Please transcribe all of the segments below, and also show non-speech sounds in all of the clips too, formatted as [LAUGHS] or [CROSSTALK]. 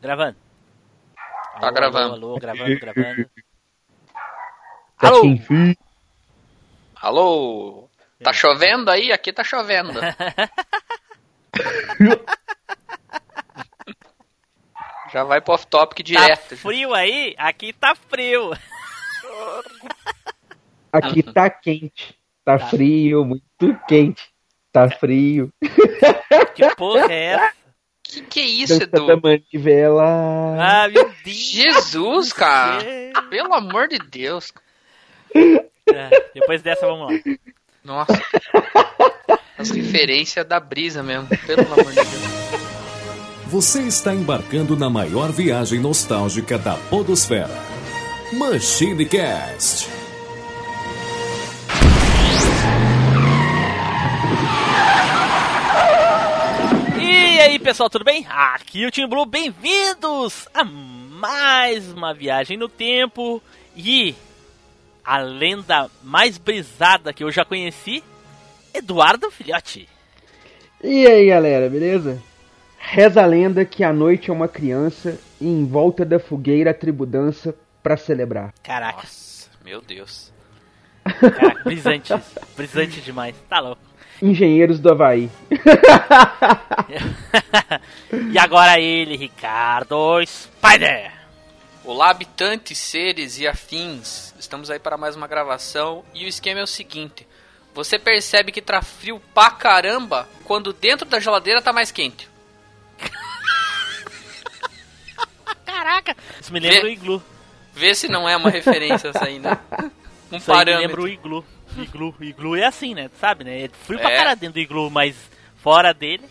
Gravando. Tá Alô, gravando. Alô, alô, gravando, gravando. Tá Alô? Alô? Tá chovendo aí? Aqui tá chovendo. [LAUGHS] Já vai pro off-topic Tá direto. frio aí? Aqui tá frio. Aqui tá quente. Tá frio, muito quente. Tá frio. Que porra é essa? Que que é isso, Dança da Edu? manivela. Ah, meu Deus. Jesus, cara. Pelo amor de Deus. É, depois dessa, vamos lá. Nossa. As referências da brisa mesmo. Pelo amor de Deus. Você está embarcando na maior viagem nostálgica da Podosfera. Machine Cast. E aí, pessoal, tudo bem? Aqui é o Team Blue, bem-vindos a mais uma viagem no tempo e a lenda mais brisada que eu já conheci, Eduardo Filhote. E aí, galera, beleza? Reza a lenda que a noite é uma criança e em volta da fogueira a tribo dança pra celebrar. Caraca, Nossa, meu Deus. caraca, brisante brisante demais, tá louco. Engenheiros do Havaí. [LAUGHS] e agora ele, Ricardo Spider. Olá, habitantes, seres e afins. Estamos aí para mais uma gravação e o esquema é o seguinte: você percebe que tá frio pra caramba quando dentro da geladeira tá mais quente. Caraca, isso me lembra Vê- o Iglu. Vê se não é uma referência essa aí, né? [LAUGHS] Um Isso aí me parâmetro. lembra o Iglu. Iglu, Iglu é assim, né? Tu sabe, né? É frio pra É. caralho dentro do Iglu, mas fora dele.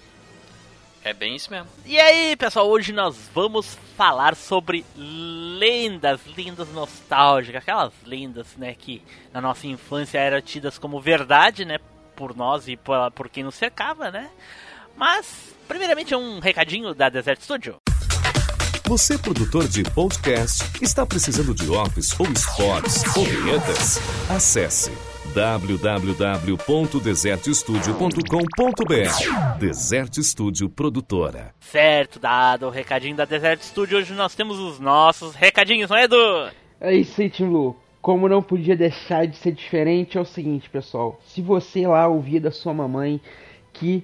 É bem isso mesmo. E aí, pessoal, hoje nós vamos falar sobre lendas, lendas nostálgicas, aquelas lendas, né, que na nossa infância eram tidas como verdade, né, por nós e por, por quem nos cercava, né? Mas, primeiramente, um recadinho da Desert Studio. Você, produtor de podcast, está precisando de office ou spots ou vinhetas? Acesse www.desertstudio.com.br Desert Studio Produtora. Certo, dado o recadinho da Desert Studio, hoje nós temos os nossos recadinhos, não é, Edu? É isso aí, Tim Lu. Como não podia deixar de ser diferente, é o seguinte, pessoal. Se você lá ouvir da sua mamãe que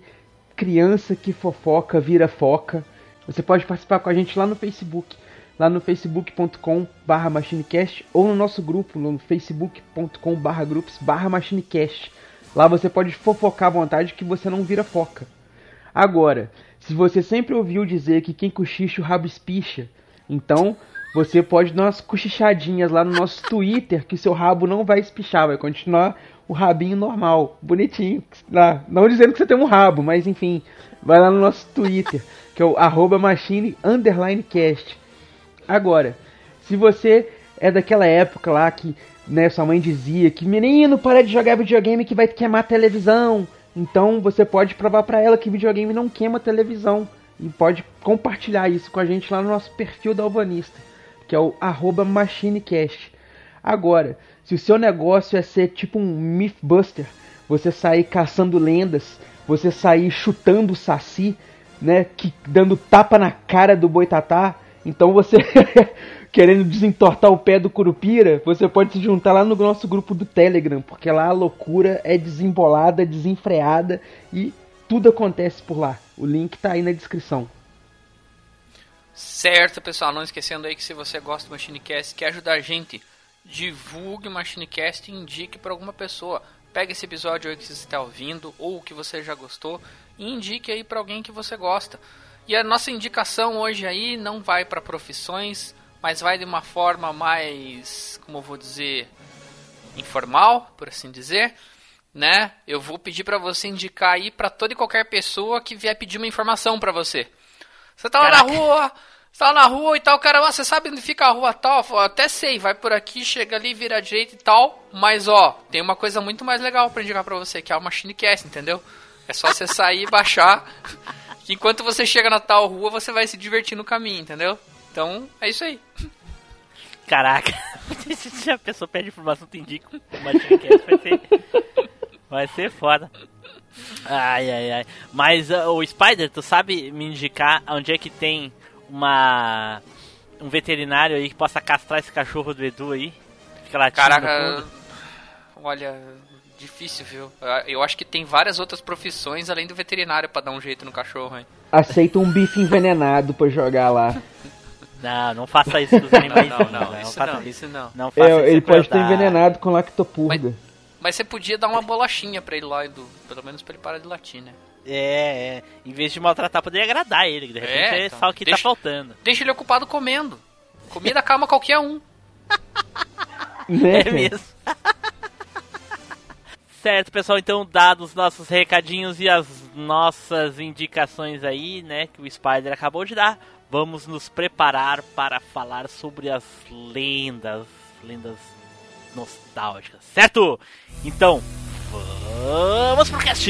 criança que fofoca vira foca, você pode participar com a gente lá no Facebook. Lá no facebook.com barra machinecast ou no nosso grupo no facebook.com barra grupos barra machinecast. Lá você pode fofocar à vontade que você não vira foca. Agora, se você sempre ouviu dizer que quem cochicha o rabo espicha, então você pode dar umas cochichadinhas lá no nosso Twitter que seu rabo não vai espichar, vai continuar o rabinho normal, bonitinho. Lá. Não dizendo que você tem um rabo, mas enfim, vai lá no nosso Twitter, que é o arroba machine underline cast. Agora, se você é daquela época lá que né, sua mãe dizia que menino para de jogar videogame que vai queimar a televisão, então você pode provar pra ela que videogame não queima a televisão e pode compartilhar isso com a gente lá no nosso perfil da Alvanista, que é o machinecast. Agora, se o seu negócio é ser tipo um Mythbuster, você sair caçando lendas, você sair chutando o saci, né, que dando tapa na cara do boitatá, então você [LAUGHS] querendo desentortar o pé do curupira, você pode se juntar lá no nosso grupo do Telegram, porque lá a loucura é desembolada, desenfreada e tudo acontece por lá. O link tá aí na descrição. Certo, pessoal. Não esquecendo aí que se você gosta do Machinecast, quer ajudar a gente, divulgue o Machinecast e indique para alguma pessoa. Pega esse episódio aí que você está ouvindo ou que você já gostou e indique aí para alguém que você gosta. E a nossa indicação hoje aí não vai para profissões, mas vai de uma forma mais, como eu vou dizer, informal, por assim dizer, né? Eu vou pedir para você indicar aí para toda e qualquer pessoa que vier pedir uma informação para você. Você tá lá na rua, você tá lá na rua e tal, cara, ó, você sabe onde fica a rua tal? Eu até sei, vai por aqui, chega ali, vira direita e tal, mas ó, tem uma coisa muito mais legal para indicar para você, que é o Machinecast, entendeu? É só você sair e baixar. Que Enquanto você chega na tal rua, você vai se divertir no caminho, entendeu? Então, é isso aí. [LAUGHS] Caraca, [LAUGHS] se a pessoa pede informação, tu indica vai ser, vai ser foda. Ai, ai, ai. Mas uh, o Spider, tu sabe me indicar onde é que tem uma um veterinário aí que possa castrar esse cachorro do Edu aí. Caraca, olha, difícil, viu? Eu acho que tem várias outras profissões além do veterinário pra dar um jeito no cachorro, hein? Aceita um bife envenenado pra jogar lá. [LAUGHS] Não, não faça isso com os animais. Não, não, não, isso faça não, isso não. Não faça É, isso ele pode estar crueldade. envenenado com lactopurga. Mas você podia dar uma bolachinha pra ele lá, Edu. Pelo menos pra ele parar de latir, né? É, é. Em vez de maltratar, poderia agradar ele. que De repente É, é, então, só o que deixa- tá faltando. Deixa ele ocupado comendo. Comida calma qualquer um. [LAUGHS] Né, É mesmo. Certo, pessoal. Então, dados os nossos recadinhos e as nossas indicações aí, né, que o Spider acabou de dar, vamos nos preparar para falar sobre as lendas, lendas nostálgicas, certo? Então, vamos pro cast!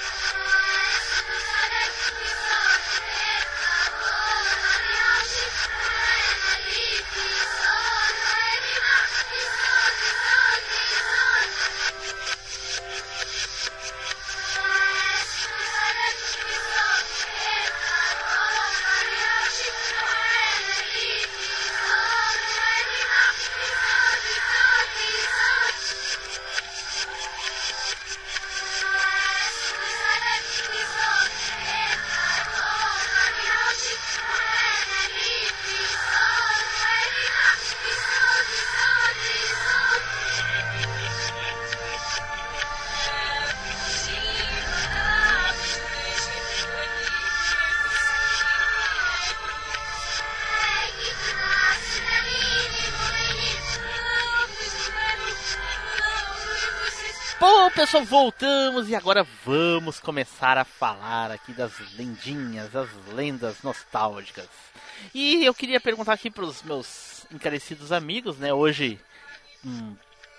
Pessoal, voltamos e agora vamos começar a falar aqui das lendinhas, das lendas nostálgicas. E eu queria perguntar aqui para os meus encarecidos amigos, né? Hoje, hum,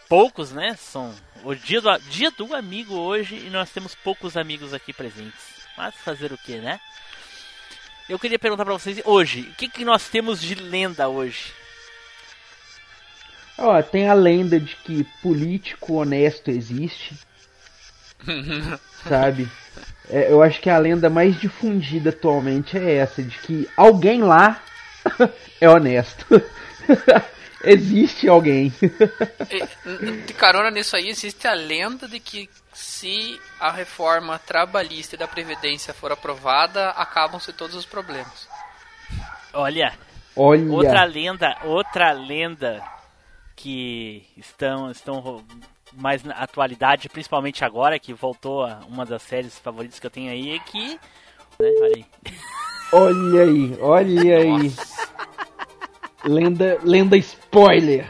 poucos, né? São o dia do, dia do amigo hoje e nós temos poucos amigos aqui presentes. Mas fazer o que, né? Eu queria perguntar para vocês hoje, o que, que nós temos de lenda hoje? Ó, tem a lenda de que político honesto existe. [LAUGHS] sabe? É, eu acho que a lenda mais difundida atualmente é essa, de que alguém lá [LAUGHS] é honesto. [LAUGHS] existe alguém. De carona nisso aí, existe a lenda de que se a reforma trabalhista e da Previdência for aprovada, acabam-se todos os problemas. Olha, Olha. Outra lenda, outra lenda que estão, estão mais na atualidade, principalmente agora que voltou a uma das séries favoritas que eu tenho aí, é que. Né, olha aí. Olha aí, olha aí. Lenda, lenda spoiler.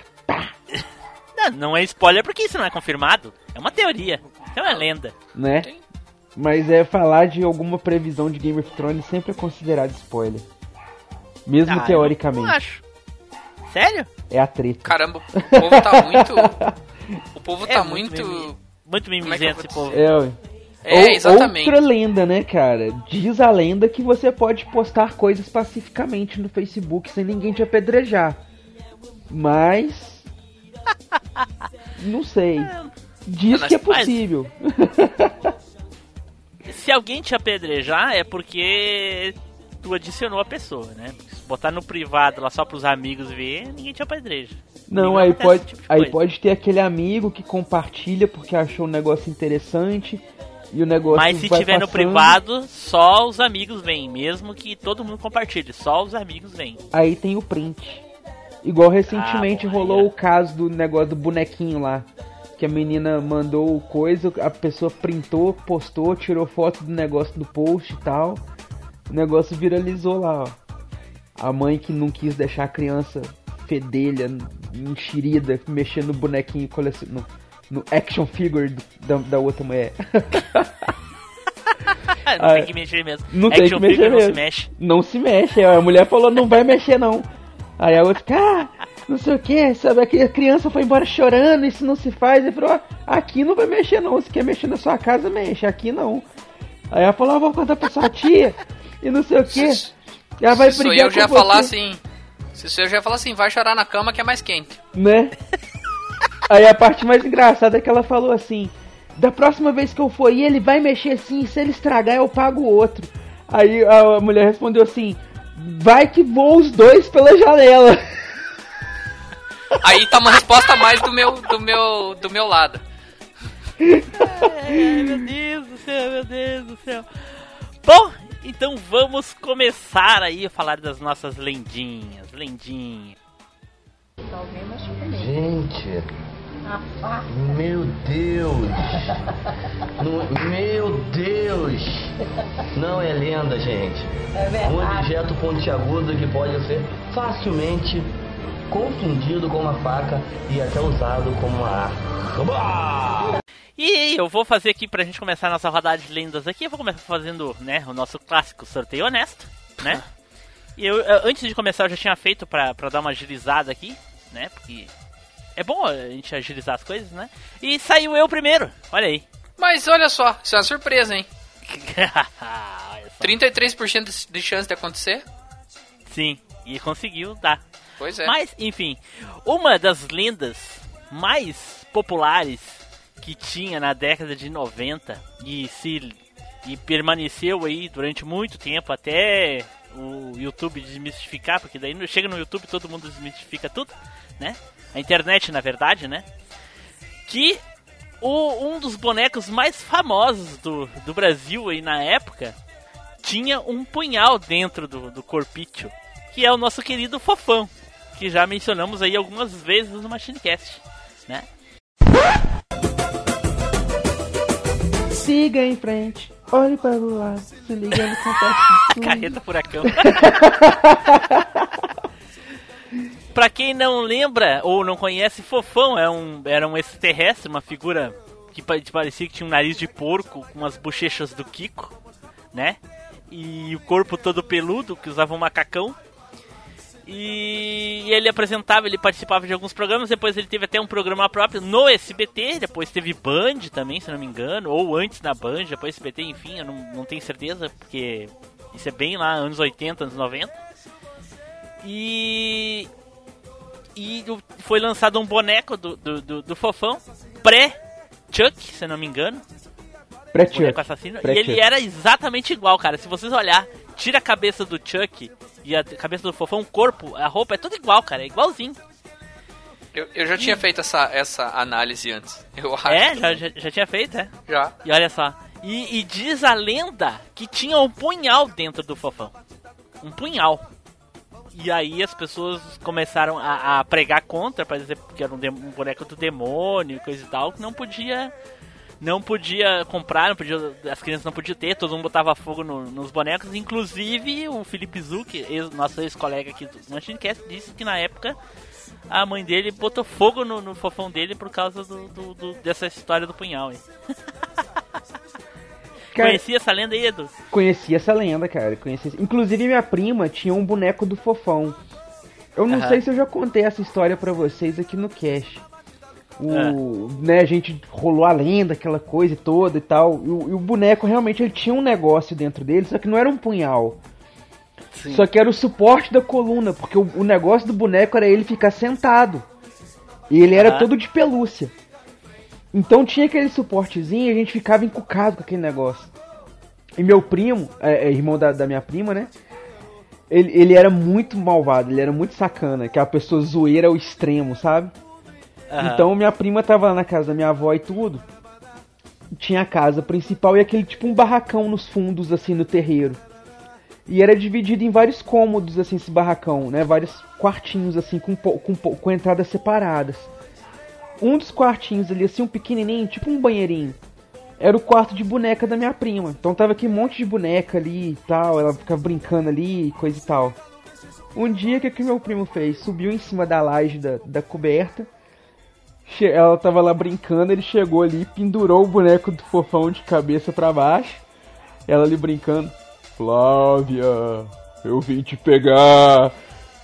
Não, não é spoiler porque isso não é confirmado. É uma teoria. É uma lenda. né? Mas é falar de alguma previsão de Game of Thrones sempre é considerado spoiler. Mesmo Ah, eu teoricamente. Não acho. Sério? É a treta. Caramba, o [LAUGHS] povo tá muito. O povo É tá muito muito. Muito é mimizento vou esse povo. É, ué. É, Ou- exatamente. Outra lenda, né, cara? Diz a lenda que você pode postar coisas pacificamente no Facebook sem ninguém te apedrejar. Mas. [LAUGHS] Não sei. Diz Mas- que é possível. Se alguém te apedrejar é porque tu adicionou a pessoa, né? Porque se botar no privado lá só pros amigos ver, ninguém te apedreja. Não, aí pode, tipo aí coisa. pode ter aquele amigo que compartilha porque achou um negócio interessante e o negócio Mas se tiver no passando, privado, só os amigos vêm, mesmo que todo mundo compartilhe, só os amigos vêm. Aí tem o print. Igual recentemente Ah, bom, rolou é. o caso do negócio do bonequinho lá. Que a menina mandou coisa, a pessoa printou, postou, tirou foto do negócio do post e tal. O negócio viralizou lá, ó. A mãe que não quis deixar a criança fedelha, enxerida, mexendo no bonequinho colecion... no, no action figure do- da, da outra mulher. [LAUGHS] não Ah, tem que mexer mesmo. não tem Action que mexer figure não mesmo. se mexe. não se mexe. A mulher falou, não vai mexer não. Aí a outra, ah, não sei o que, sabe? A criança foi embora chorando, isso não se faz. Ele falou, aqui não vai mexer não, se quer mexer na sua casa, mexe, aqui não. Aí ela falou, ah, vou contar pra sua tia, e não sei o que. Ela vai se brigar eu já falar assim, se eu já falar assim, vai chorar na cama que é mais quente. Né? [LAUGHS] Aí a parte mais engraçada é que ela falou assim, da próxima vez que eu for ir, ele vai mexer assim, se ele estragar eu pago o outro. Aí a mulher respondeu assim, vai que voa os dois pela janela. Aí tá uma resposta a mais do meu, do meu, do meu lado. Ai, meu Deus do céu, meu Deus do céu. Bom, então vamos começar aí a falar das nossas lendinhas, lendinhas. Gente, meu Deus, [LAUGHS] meu Deus, não é lenda, gente. É um objeto pontiagudo que pode ser facilmente confundido com uma faca e até usado como uma arma. E eu vou fazer aqui pra gente começar a nossa rodada de lendas aqui, eu vou começar fazendo, né, o nosso clássico sorteio honesto, né? [LAUGHS] E eu, antes de começar, eu já tinha feito pra, pra dar uma agilizada aqui, né? Porque é bom a gente agilizar as coisas, né? E saiu eu primeiro, olha aí. Mas olha só, isso é uma surpresa, hein? [LAUGHS] 33% de chance de acontecer? Sim, e conseguiu dar. Pois é. Mas, enfim, uma das lendas mais populares que tinha na década de 90 e se e permaneceu aí durante muito tempo até o YouTube desmistificar, porque daí chega no YouTube todo mundo desmistifica tudo, né? A internet, na verdade, né? Que o, um dos bonecos mais famosos do, do Brasil aí na época tinha um punhal dentro do, do corpício, que é o nosso querido Fofão que já mencionamos aí algumas vezes no MachineCast, né? Siga em frente, olhe para o lado, se liga no contato. Carreta furacão. [LAUGHS] pra quem não lembra ou não conhece, Fofão é um, era um extraterrestre, uma figura que parecia que tinha um nariz de porco com as bochechas do Kiko, né? E o corpo todo peludo, que usava um macacão. E ele apresentava, ele participava de alguns programas, depois ele teve até um programa próprio no SBT, depois teve Band também, se não me engano, ou antes na Band, depois SBT, enfim, eu não, não tenho certeza, porque isso é bem lá, anos 80, anos 90. E. E foi lançado um boneco do, do, do, do Fofão, pré-Chuck, se não me engano. Pré-Chuck. Pré e ele era exatamente igual, cara. Se vocês olhar, tira a cabeça do Chuck e a cabeça do fofão, o corpo, a roupa é tudo igual, cara, é igualzinho. Eu, eu já tinha feito essa, essa análise antes. Eu acho. É, já, já, já tinha feito, é? Já. E olha só. E, e, diz a lenda que tinha um punhal dentro do fofão. Um punhal. E aí as pessoas começaram a, a pregar contra, para dizer que era um, um boneco do demônio e coisa e tal, que não podia não podia comprar, não podia, as crianças não podiam ter, todo mundo botava fogo no, nos bonecos, inclusive o Felipe Zuc, ex, nosso ex-colega aqui do Machinecast, disse que na época a mãe dele botou fogo no, no fofão dele por causa do, do, do, dessa história do punhal. [LAUGHS] Cara, conhecia essa lenda aí, Edu? Conhecia essa lenda, cara. Conhecia... Inclusive minha prima tinha um boneco do fofão. Eu não uhum. sei se eu já contei essa história para vocês aqui no cast. O, é. né, a gente rolou a lenda, aquela coisa toda e tal. E o, e o, boneco realmente ele tinha um negócio dentro dele, só que não era um punhal. Sim. Só que era o suporte da coluna, porque o, o, negócio do boneco era ele ficar sentado. E ele era todo de pelúcia. Então tinha aquele suportezinho e a gente ficava encucado com aquele negócio. E meu primo, é, é irmão da, da minha prima, né? Ele, ele era muito malvado, ele era muito sacana, que a pessoa zoeira ao extremo, sabe? Uhum. Então minha prima tava lá na casa da minha avó e tudo. Tinha a casa principal e aquele tipo um barracão nos fundos, assim, no terreiro. E era dividido em vários cômodos, assim, esse barracão, né? Vários quartinhos, assim, com, com, com entradas separadas. Um dos quartinhos ali, assim, um pequenininho, tipo um banheirinho. Era o quarto de boneca da minha prima. Então tava aqui um monte de boneca ali e tal. Ela ficava brincando ali, coisa e tal. Um dia, o que, que meu primo fez? Subiu em cima da laje da, da coberta ela tava lá brincando, ele chegou ali, pendurou o boneco do fofão de cabeça para baixo. Ela ali brincando. Flávia, eu vim te pegar.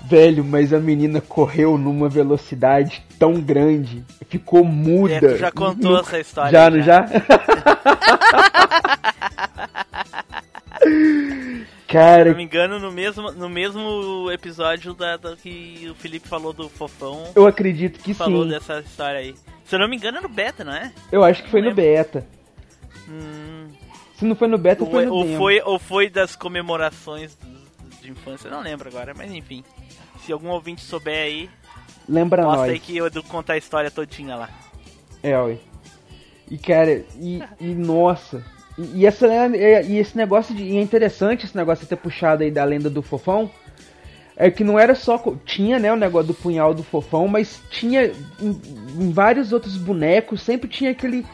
Velho, mas a menina correu numa velocidade tão grande, ficou muda. É, tu já contou no... essa história. Já, não já? [LAUGHS] [LAUGHS] Cara, se não me engano, no mesmo, no mesmo episódio da, da, que o Felipe falou do Fofão. Eu acredito que falou sim. Falou dessa história aí. Se eu não me engano, é no beta, não é? Eu acho que foi no beta. Hum... Se não foi no beta, ou, foi no ou demo. foi Ou foi das comemorações de infância, não lembro agora, mas enfim. Se algum ouvinte souber aí, lembra mostra nós. aí que eu contar a história todinha lá. É, oi. E cara, e, e nossa, e, e, essa, e esse negócio de. E é interessante esse negócio de ter puxado aí da lenda do fofão. É que não era só. Tinha, né, o negócio do punhal do fofão, mas tinha em, em vários outros bonecos, sempre tinha aquele.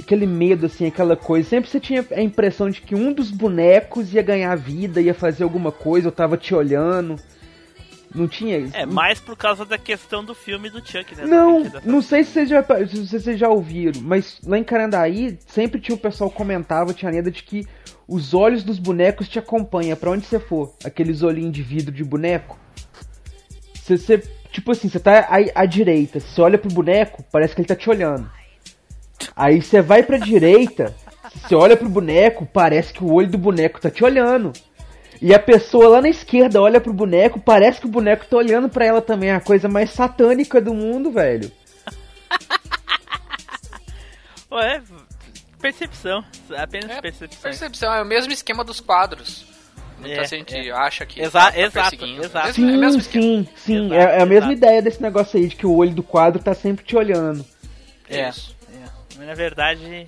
Aquele medo, assim, aquela coisa. Sempre você tinha a impressão de que um dos bonecos ia ganhar vida, ia fazer alguma coisa, eu tava te olhando. Não tinha isso. É, mais por causa da questão do filme do Chuck, né? Não, não sei se vocês, já, se vocês já ouviram, mas lá em Carandaí sempre tinha o pessoal comentava, tinha a lenda de que os olhos dos bonecos te acompanham para onde você for. Aqueles olhinhos de vidro de boneco. Você, você tipo assim, você tá à, à direita, você olha pro boneco, parece que ele tá te olhando. Aí você vai pra direita, você olha pro boneco, parece que o olho do boneco tá te olhando. E a pessoa lá na esquerda olha pro boneco, parece que o boneco tá olhando para ela também. É a coisa mais satânica do mundo, velho. [LAUGHS] Ué, percepção. Apenas é, percepção. Percepção, é o mesmo esquema dos quadros. Muita é, gente é. acha que Exa tá exato, exato. É sim, é sim, sim. Exato, é, é, a mesma exato. ideia desse negócio aí, de que o olho do quadro tá sempre te olhando. É, Isso. É. Mas na verdade,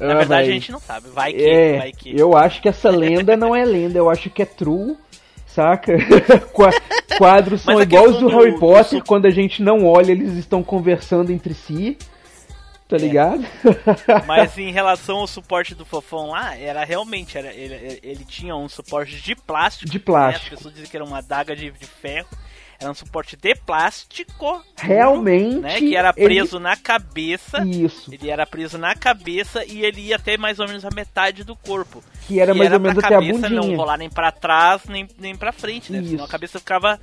na ah, verdade, a gente não sabe. Vai que, é, vai que. Eu acho que essa lenda não é lenda, eu acho que é true, saca? [LAUGHS] Quadros são igual os do, Harry Potter, do... quando a gente não olha, eles estão conversando entre si. Tá é. ligado? [LAUGHS] Mas em relação ao suporte do Fofão lá, era realmente, era, ele, ele tinha um suporte de plástico. De plástico. Né? As pessoas dizem que era uma adaga de, de ferro. Era um suporte de plástico. Realmente. Né, que era preso ele... na cabeça. Isso. Ele era preso na cabeça e ele ia até mais ou menos a metade do corpo. Que era mais era ou menos até a bundinha. não rolar nem para trás, nem, nem para frente, né? Isso. Senão a cabeça ficava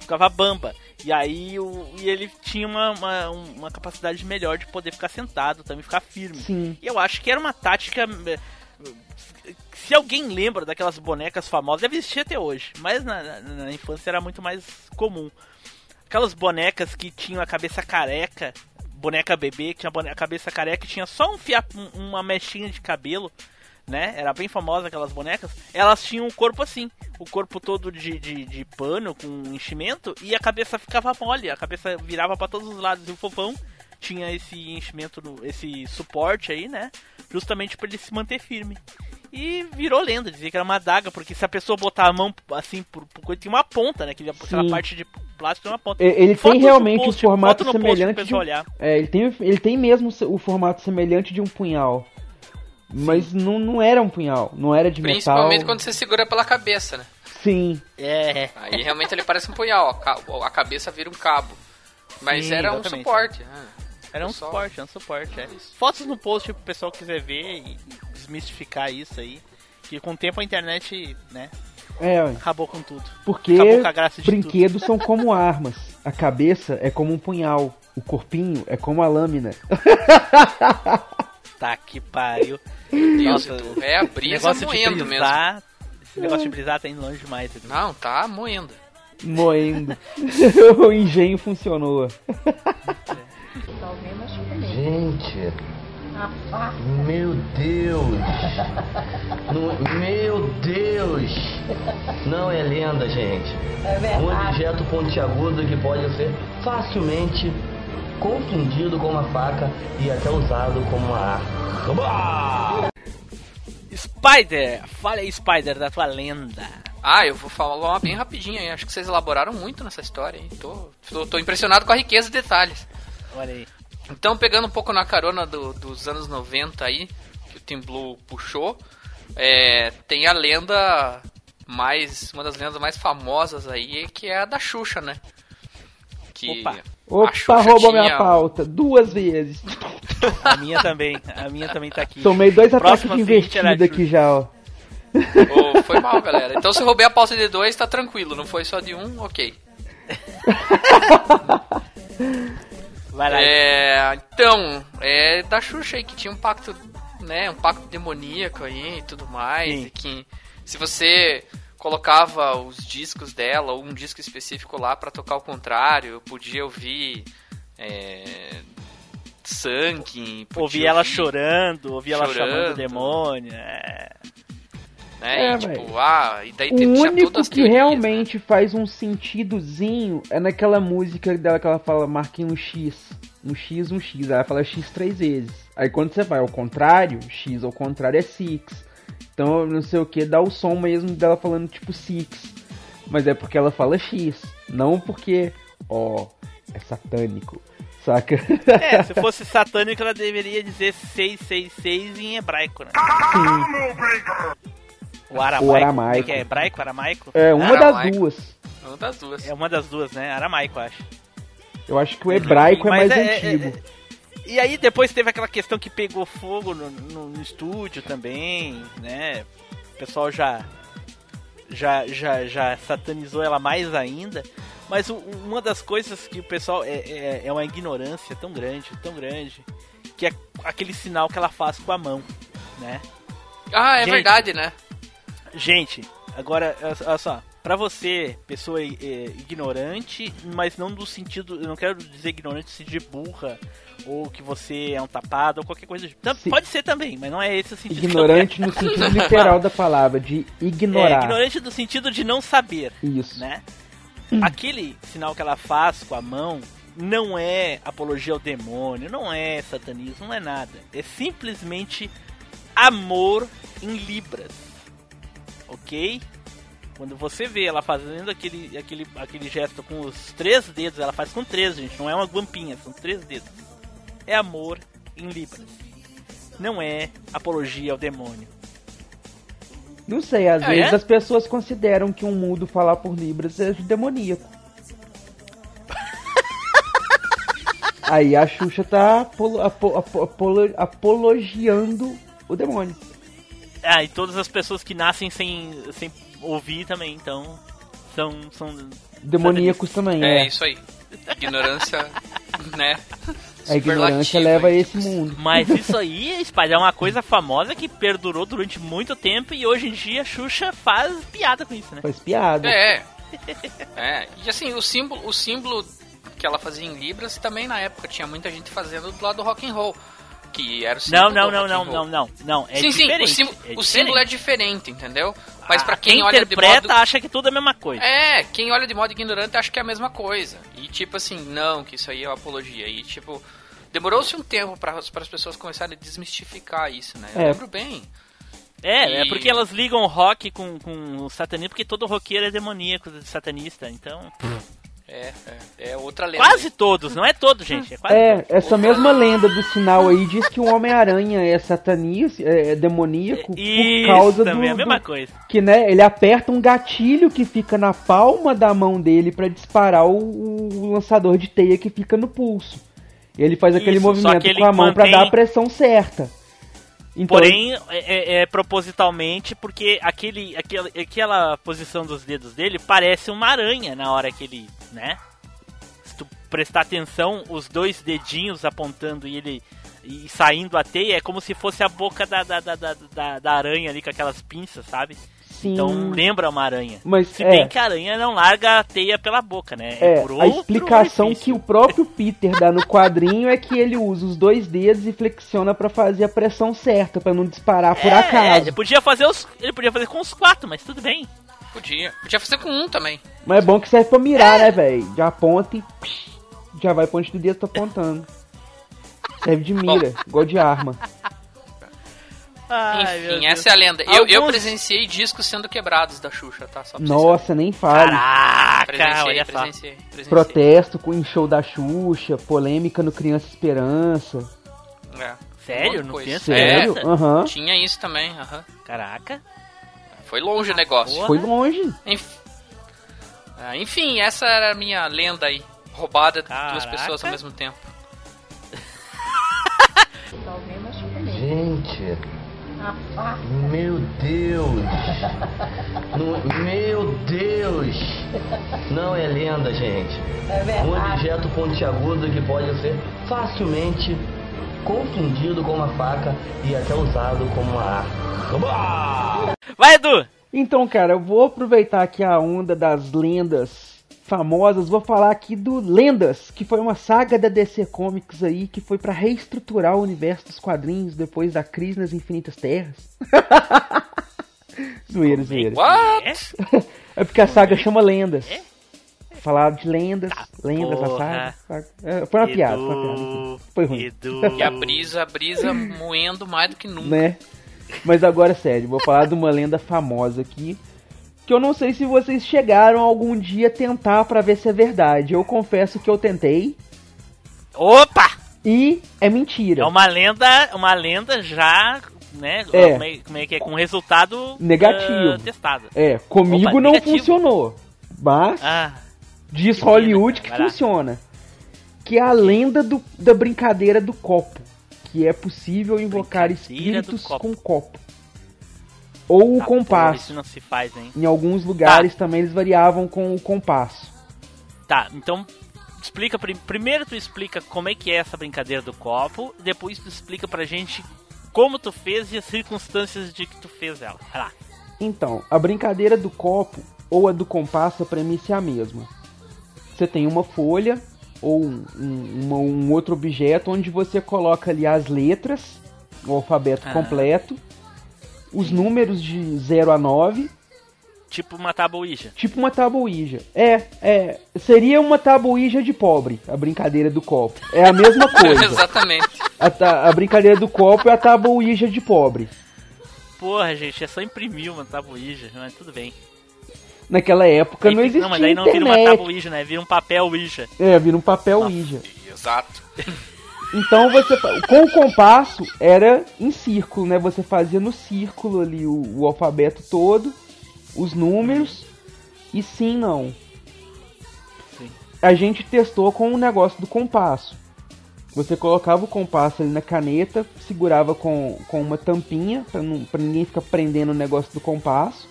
ficava bamba. E aí o, e ele tinha uma, uma, uma, capacidade melhor de poder ficar sentado, também ficar firme. Sim. E eu acho que era uma tática eh, se alguém lembra daquelas bonecas famosas, deve existir até hoje, mas na, na, na infância era muito mais comum. Aquelas bonecas que tinham a cabeça careca, boneca bebê, que tinha a cabeça careca e tinha só um fia, uma mechinha de cabelo, né? Era bem famosa aquelas bonecas. Elas tinham um corpo assim, o corpo todo de, de, de pano, com enchimento, e a cabeça ficava mole, a cabeça virava para todos os lados. E o fofão tinha esse enchimento, esse suporte aí, né? Justamente para ele se manter firme. E virou lenda, dizia que era uma adaga, porque se a pessoa botar a mão assim, por, por tinha uma ponta, né? Que aquela parte de plástico tem uma ponta. Ele tem realmente post, o formato semelhante de um, é, ele tem, ele tem mesmo o formato semelhante de um punhal. Mas não, não era um punhal, não era de Principalmente metal. Principalmente quando você segura pela cabeça, né? Sim. É. Aí realmente ele parece um punhal, a cabeça vira um cabo. Mas Sim, era exatamente. um suporte. Né? Era um suporte, era um suporte, é. Fotos no post pro pessoal quiser ver e desmistificar isso aí. Que com o tempo a internet, né? É, acabou com tudo. Porque brinquedos são como armas. A cabeça é como um punhal. O corpinho é como a lâmina. tá que pariu. Deus, Nossa, é a brisa moendo brisar, mesmo. Esse negócio de brisar tá indo longe demais. Não, tá moendo. Moendo. [LAUGHS] o engenho funcionou. Gente, meu Deus! meu Deus! Não é lenda, gente. É um objeto pontiagudo que pode ser facilmente confundido com uma faca e até usado como uma arma. Spider! Fala aí, Spider, da tua lenda. Ah, eu vou falar uma bem rapidinho aí. Acho que vocês elaboraram muito nessa história. Hein? Tô, tô, tô impressionado com a riqueza de detalhes. Olha aí. Então, pegando um pouco na carona do, dos anos 90 aí, que o Team Blue puxou, é, tem a lenda mais. Uma das lendas mais famosas aí, que é a da Xuxa, né? Que Opa, Opa roubou tinha... minha pauta duas vezes. A minha também, a minha também tá aqui. Tomei dois ataques de investida aqui já, ó. Oh, foi mal, galera. Então se eu roubei a pauta de dois, tá tranquilo. Não foi só de um, ok. [LAUGHS] Vai lá. É, então, é da Xuxa aí que tinha um pacto, né, um pacto demoníaco aí e tudo mais, Sim. e que se você colocava os discos dela ou um disco específico lá para tocar o contrário, eu podia ouvir é, sangue, ouvir ela chorando, ouvir ela chamando o demônio, é. Né? É, e, tipo, ah, e daí o único que teorias, né? realmente né? faz um sentidozinho é naquela música dela que ela fala marquem um X. Um X, um X. Ela fala X três vezes. Aí quando você vai ao contrário, X ao contrário é Six. Então, não sei o que, dá o som mesmo dela falando tipo Six. Mas é porque ela fala X. Não porque, ó, é satânico. Saca? É, se fosse satânico, ela deveria dizer 666 em hebraico, né? Sim. O aramaico. O aramaico. Que é hebraico, aramaico? É, uma aramaico. das duas. Uma das duas. É uma das duas, né? Aramaico, acho. Eu acho que o hebraico é mais é, é antigo. É, é, e aí depois teve aquela questão que pegou fogo no, no, no estúdio também, né? O pessoal já, já, já, já satanizou ela mais ainda. Mas o, uma das coisas que o pessoal é, é, é, uma ignorância tão grande, tão grande, que é aquele sinal que ela faz com a mão, né? Ah, é gente, verdade, né? Gente, agora, olha só, para você, pessoa é, ignorante, mas não no sentido, eu não quero dizer ignorante no sentido de burra, ou que você é um tapado, ou qualquer coisa. Sim. Pode ser também, mas não é esse o sentido. Ignorante no sentido [LAUGHS] literal da palavra, de ignorar. É, ignorante no sentido de não saber. Isso. Né? Hum. Aquele sinal que ela faz com a mão não é apologia ao demônio, não é satanismo, não é nada. É simplesmente amor em libras. Ok? Quando você vê ela fazendo aquele, aquele, aquele gesto com os três dedos, ela faz com três, gente, não é uma guampinha, são três dedos. É amor em libras. Não é apologia ao demônio. Não sei, às ah, vezes é? as pessoas consideram que um mudo falar por libras é demoníaco. [LAUGHS] Aí a Xuxa tá apolo, apolo, apolo, apologiando o demônio. Ah, e todas as pessoas que nascem sem, sem ouvir também, então são. são Demoníacos também, é. É isso aí. Ignorância, [LAUGHS] né? A ignorância leva a esse mundo. Mas [LAUGHS] isso aí, espalhar é uma coisa famosa que perdurou durante muito tempo e hoje em dia a Xuxa faz piada com isso, né? Faz piada. É. [LAUGHS] É. E assim, o símbolo, o símbolo que ela fazia em Libras também na época tinha muita gente fazendo do lado do rock and roll que era o símbolo. Não, não, não, não, não, não, não. É sim, diferente. sim, o, símbolo, é o símbolo é diferente, entendeu? Mas ah, para quem, quem olha interpreta de modo... acha que tudo é a mesma coisa. É, quem olha de modo ignorante acha que é a mesma coisa. E tipo assim, não, que isso aí é uma apologia. E tipo, demorou-se um tempo para as pessoas começarem a desmistificar isso, né? Eu é. lembro bem. É, é e... é porque elas ligam rock com, com o satanismo, porque todo roqueiro é demoníaco, satanista, então. É, é, é outra lenda. Quase aí. todos, não é todo, gente. É, quase é todos. essa mesma lenda do sinal aí diz que o Homem-Aranha é satanista, é, é demoníaco Isso, por causa também, do, a mesma coisa. Que né, ele aperta um gatilho que fica na palma da mão dele para disparar o, o, lançador de teia que fica no pulso. E ele faz aquele Isso, movimento com a mão mantém... para dar a pressão certa. Então, Porém, é, é, é, propositalmente porque aquele, aquele, aquela posição dos dedos dele parece uma aranha na hora que ele, né? Se tu prestar atenção, os dois dedinhos apontando e ele e saindo a teia é como se fosse a boca da, da, da, da, da aranha ali com aquelas pinças, sabe? Sim. Então lembra uma aranha. Mas, Se é. bem que a aranha não larga a teia pela boca, né? É, é a explicação orifício. que o próprio Peter dá no quadrinho é que ele usa os dois dedos e flexiona para fazer a pressão certa, para não disparar por é, acaso. É, ele podia fazer os, ele podia fazer com os quatro, mas tudo bem. Podia. Podia fazer com um também. Mas é bom que serve pra mirar, é. né, velho? Já aponta e psh, já vai pra onde o dedo tá apontando. Serve de mira, igual de arma. Ai, Enfim, essa é a lenda. Alguns... Eu, eu presenciei discos sendo quebrados da Xuxa, tá? Nossa, nem fale. Caraca, presenciei, olha presenciei, presenciei. Protesto com o show da Xuxa, polêmica no Criança Esperança. É. Sério? No Criança Sério? É, uhum. Tinha isso também, uhum. Caraca. Foi longe o negócio. Porra. Foi longe. Enfim, ah, enfim, essa era a minha lenda aí. Roubada de duas pessoas ao mesmo tempo. [LAUGHS] Gente, Meu Deus! Não- meu Deus! Não é lenda, gente. Um objeto pontiagudo que pode ser facilmente confundido com uma faca e até usado como uma arma. Vai, Edu! Então, cara, eu vou aproveitar aqui a onda das lendas famosas, vou falar aqui do Lendas, que foi uma saga da DC Comics aí, que foi pra reestruturar o universo dos quadrinhos depois da crise nas infinitas terras. [LAUGHS] zoeira, zoeira. What? [LAUGHS] É porque a saga chama Lendas. Falaram de lendas, lendas da porra. saga. saga. É, Foi uma piada, foi uma piada. Edu, Foi ruim. Edu. [LAUGHS] E a brisa, a brisa moendo mais do que nunca. né? Mas agora, sério, vou falar de uma lenda famosa aqui. Que eu não sei se vocês chegaram algum dia a tentar pra ver se é verdade. Eu confesso que eu tentei. Opa! E é mentira. É uma lenda, uma lenda já, né? É. Como, é, é que é? Com resultado Negativo. ah, testado. É, comigo Opa, não negativo. funcionou. Mas Ah, diz que Hollywood que funciona. Que é a lenda do- da brincadeira do copo. Que é possível invocar espíritos copo. com copo. Ou o tá, porra, compasso. Isso não se faz, hein? Em alguns lugares também eles variavam com o compasso. Tá, então explica prim- primeiro tu explica como é que é essa brincadeira do copo, depois tu explica pra gente como tu fez e as circunstâncias de que tu fez ela. Vai lá. Então, a brincadeira do copo ou a do compasso, a premissa é a mesma. Você tem uma folha ou um, um- um outro objeto onde você coloca ali as letras, o alfabeto Ah. completo, os números de 0 a 9, Tipo uma tabuija. tipo uma tabuija. É, é, seria uma tabuija de pobre, a brincadeira do copo. É a mesma [LAUGHS] coisa. Exatamente. A, ta- a brincadeira do copo é a tabuija de pobre. Porra, gente, é só imprimir uma tabuija, mas tudo bem. Naquela época Aí não existia mas daí não vira uma internet. tabuija, né? Vira um papel Ouija. É, vira um papel. Ouija. Exato. [LAUGHS] Então você com o compasso era em círculo, né? Você fazia no círculo ali o, o alfabeto todo, os números e sim não. Sim. A gente testou com o negócio do compasso. Você colocava o compasso ali na caneta, segurava com, com uma tampinha para ninguém ficar prendendo o negócio do compasso.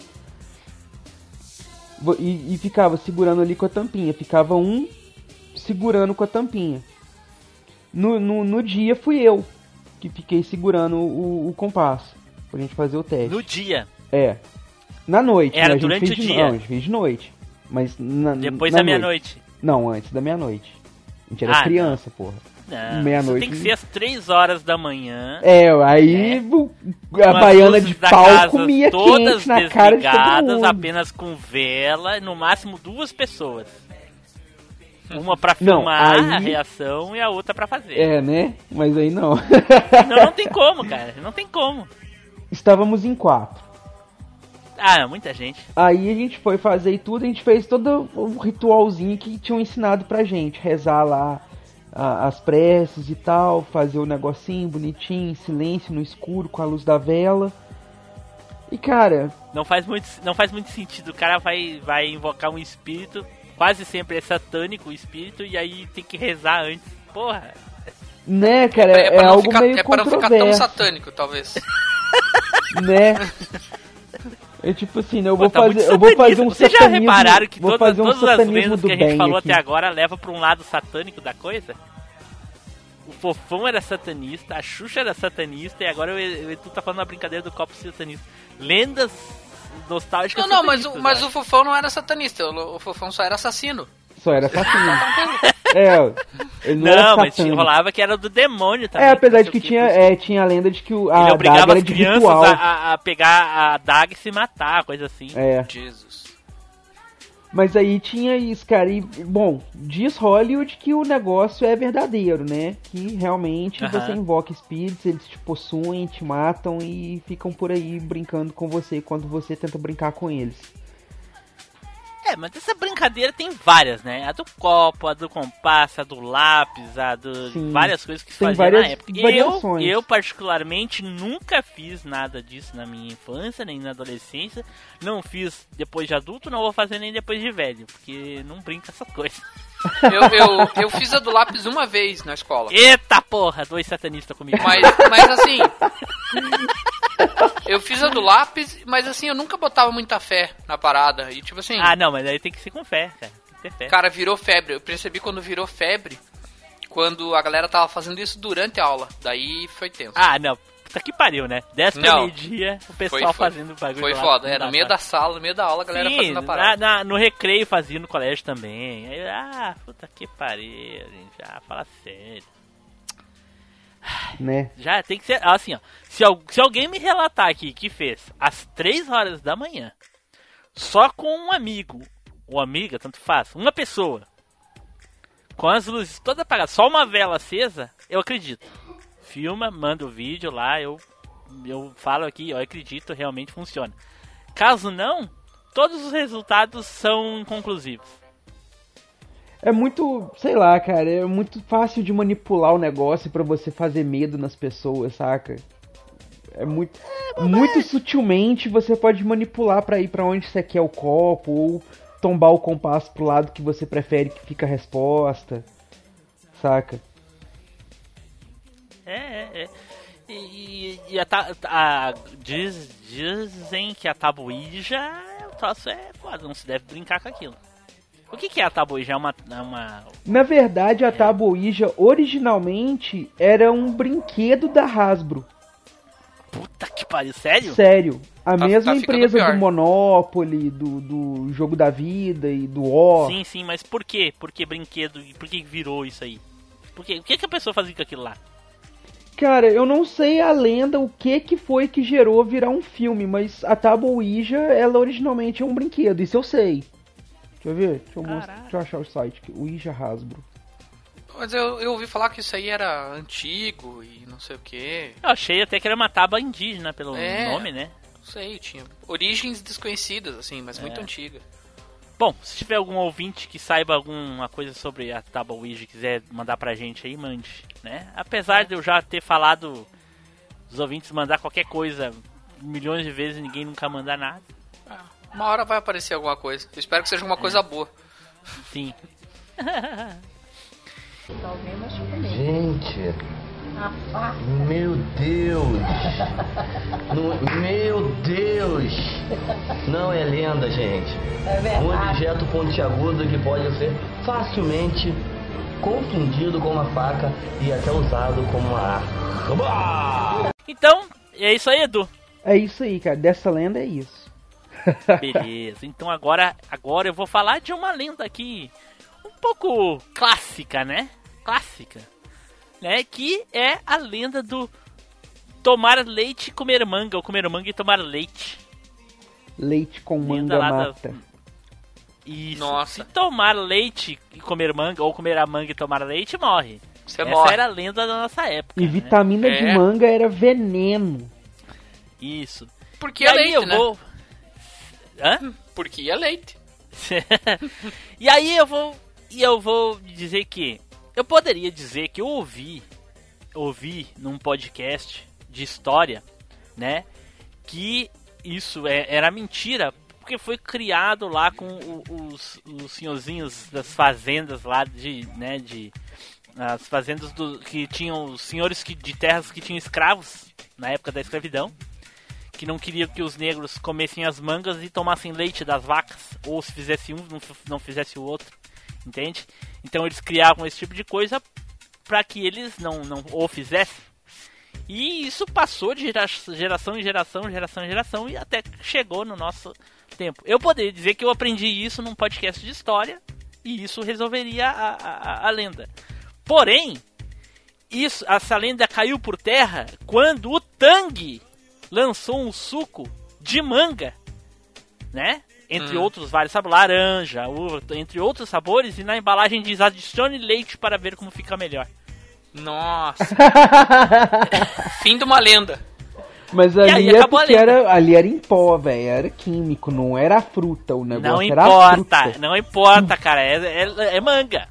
E, e ficava segurando ali com a tampinha. Ficava um segurando com a tampinha. No, no, no dia fui eu que fiquei segurando o, o compasso pra gente fazer o teste. No dia. É. Na noite. Era né? Durante o dia. Não, a gente fez de noite. Mas na, Depois na da noite. meia-noite. Não, antes da meia-noite. A gente era Ah, criança, porra. Não, Meia-noite. tem que ser às 3 horas da manhã. É, aí É. a baiana de pau comia todas quente na cara de todo mundo. apenas com vela, no máximo duas pessoas. Uma pra Não, filmar aí- a reação e a outra pra fazer. É, né? Mas aí não. Não, não tem [LAUGHS] como, cara. Não tem como. Estávamos em quatro. Ah, muita gente. Aí a gente foi fazer e tudo, a gente fez todo o ritualzinho que tinham ensinado pra gente. Rezar lá a- as preces e tal, fazer o negocinho bonitinho, em silêncio, no escuro, com a luz da vela. E cara, Não faz muito, não faz muito sentido. O cara vai, vai invocar um espírito, quase sempre é satânico o espírito, e aí tem que rezar antes. Porra. né, cara, É, é, não algo ficar, meio é pra não ficar tão satânico, talvez. [LAUGHS] né? É tipo assim, né, eu Pô, vou tá fazer, eu vou fazer satanista. um Vocês já repararam que vou todas, um todas as do que a gente falou aqui. até agora leva pra um lado satânico da coisa? O Fofão era satanista, a Xuxa era satanista, e agora o o Edu tá falando uma brincadeira do copo satanista. Lendas nostálgicas Não, não, mas, o, satanistas, mas né? o Fofão não era satanista. O, o Fofão só era assassino. Só era assassino. [LAUGHS] é, ele não, Não, era mas rolava que era do demônio também. É, apesar não de que tinha, é, tinha a lenda de que o, a Ele daga obrigava era as de crianças ritual. a, a- a pegar a daga e se matar, coisa assim. É, Jesus. Mas aí tinha isso, cara. E, bom, diz Hollywood que o negócio é verdadeiro, né? Que realmente Aham. você invoca espíritos, eles te possuem, te matam e ficam por aí brincando com você quando você tenta brincar com eles. É, mas essa brincadeira tem várias, né? A do copo, a do compasso, a do lápis, a do. Sim. várias coisas que se várias na época. Eu, eu, particularmente, nunca fiz nada disso na minha infância, nem na adolescência. Não fiz depois de adulto, não vou fazer nem depois de velho, porque não brinca essas coisas. [LAUGHS] Eu, eu, eu fiz a do lápis uma vez na escola. Eita porra, dois satanistas comigo. Mas, mas assim, [LAUGHS] Eu fiz a do lápis, mas assim, eu nunca botava muita fé na parada. E tipo assim. Ah, não, mas aí tem que ser com fé, cara. Tem que ter fé. Cara, virou febre. Eu percebi quando virou febre, quando a galera tava fazendo isso durante a aula. Daí foi tenso. Ah, não. Puta que pariu, né? 10 pra meio-dia, o pessoal Foi- foi- fazendo bagulho Foi lá foda. É, no meio da sala, no meio da aula, a galera Sim, fazendo a na, parada. na- no recreio fazia no colégio também. Aí, ah, puta que pariu, gente. Ah, fala sério. [LAUGHS] Né? Já tem que ser assim, ó. Se, se alguém me relatar aqui que fez às 3 horas da manhã, só com um amigo, ou amiga, tanto faz, uma pessoa, com as luzes todas apagadas, só uma vela acesa, eu acredito. Filma, manda o vídeo lá, eu, eu falo aqui, eu acredito, realmente funciona. Caso não, todos os resultados são inconclusivos. É muito, sei lá, cara, é muito fácil de manipular o negócio pra você fazer medo nas pessoas, saca? É muito, muito sutilmente você pode manipular pra ir pra onde você quer o copo ou tombar o compasso pro lado que você prefere que fica a resposta, saca? É, é, é. E, e- e a, a- diz- dizem que a tabuija, o troço é foda, não se deve brincar com aquilo. O que, que é a tabuija? É uma, é uma. Na verdade, a Ouija originalmente era um brinquedo da Hasbro. Puta que pariu, sério? Sério. A Tá- mesma tá empresa pior. do Monopoly, do, do Jogo da Vida e do O. Sim, sim, mas por quê? Por que brinquedo? e Por que virou isso aí? Por quê? O que, que a pessoa fazia com aquilo lá? Cara, eu não sei a lenda, o que que foi que gerou virar um filme, mas a Tábua Ouija, ela originalmente é um brinquedo, isso eu sei. Deixa eu ver, deixa eu, mostrar, deixa eu achar o site aqui, Ouija Hasbro. Mas eu, eu ouvi falar que isso aí era antigo e não sei o que. Eu achei até que era uma tábua indígena pelo É. nome, né? Não sei, tinha origens desconhecidas, assim, mas muito É. antiga. Bom, se tiver algum ouvinte que saiba alguma coisa sobre a tábua Ouija e quiser mandar pra gente aí, mande, né? Apesar de eu já ter falado os ouvintes mandar qualquer coisa milhões de vezes e ninguém nunca mandar nada. Ah, uma hora vai aparecer alguma coisa. Eu espero que seja É. uma coisa boa. Sim. [LAUGHS] Gente, meu Deus, Não- meu Deus, não é lenda, gente. Um objeto pontiagudo que pode ser facilmente confundido com uma faca e até usado como uma arma. Então, é isso aí, Edu. É isso aí, cara, dessa lenda é isso. [LAUGHS] Beleza. Então agora, agora eu vou falar de uma lenda aqui um pouco clássica, né? Clássica, né? Que é a lenda do tomar leite e comer manga, ou comer manga e tomar leite. Leite com Lenda manga lá da- mata. Isso. Nossa. Se tomar leite e comer manga, ou comer a manga e tomar leite, morre. Você Essa morre. era a lenda da nossa época. E né? vitamina de É. manga era veneno. Isso. Porque e é aí leite, eu né? vou. Hã? Porque é leite. [LAUGHS] e aí eu vou e eu vou dizer que eu poderia dizer que eu ouvi ouvi num podcast de história, né, que isso é- era mentira, porque foi criado lá com o- os, os senhorzinhos das fazendas lá de, né, de as fazendas do, que tinham os senhores que, de terras que tinham escravos na época da escravidão que não queriam que os negros comessem as mangas e tomassem leite das vacas, ou se fizesse um, não, não fizesse o outro, entende? Então eles criavam esse tipo de coisa para que eles não, não o fizessem. E isso passou de gera- geração em geração, geração em geração, e até chegou no nosso tempo. Eu poderia dizer que eu aprendi isso num podcast de história, e isso resolveria a, a, a lenda. Porém, isso, essa lenda caiu por terra quando o Tang lançou um suco de manga, né? Entre Hum. outros vários, sabe? Laranja, uva, entre outros sabores, e na embalagem diz adicione leite para ver como fica melhor. Nossa. [LAUGHS] Fim de uma lenda. Mas aí ali é porque era, ali era em pó, velho. Era químico, não era fruta. O negócio não importa, fruta. não importa, cara, é, é, é manga.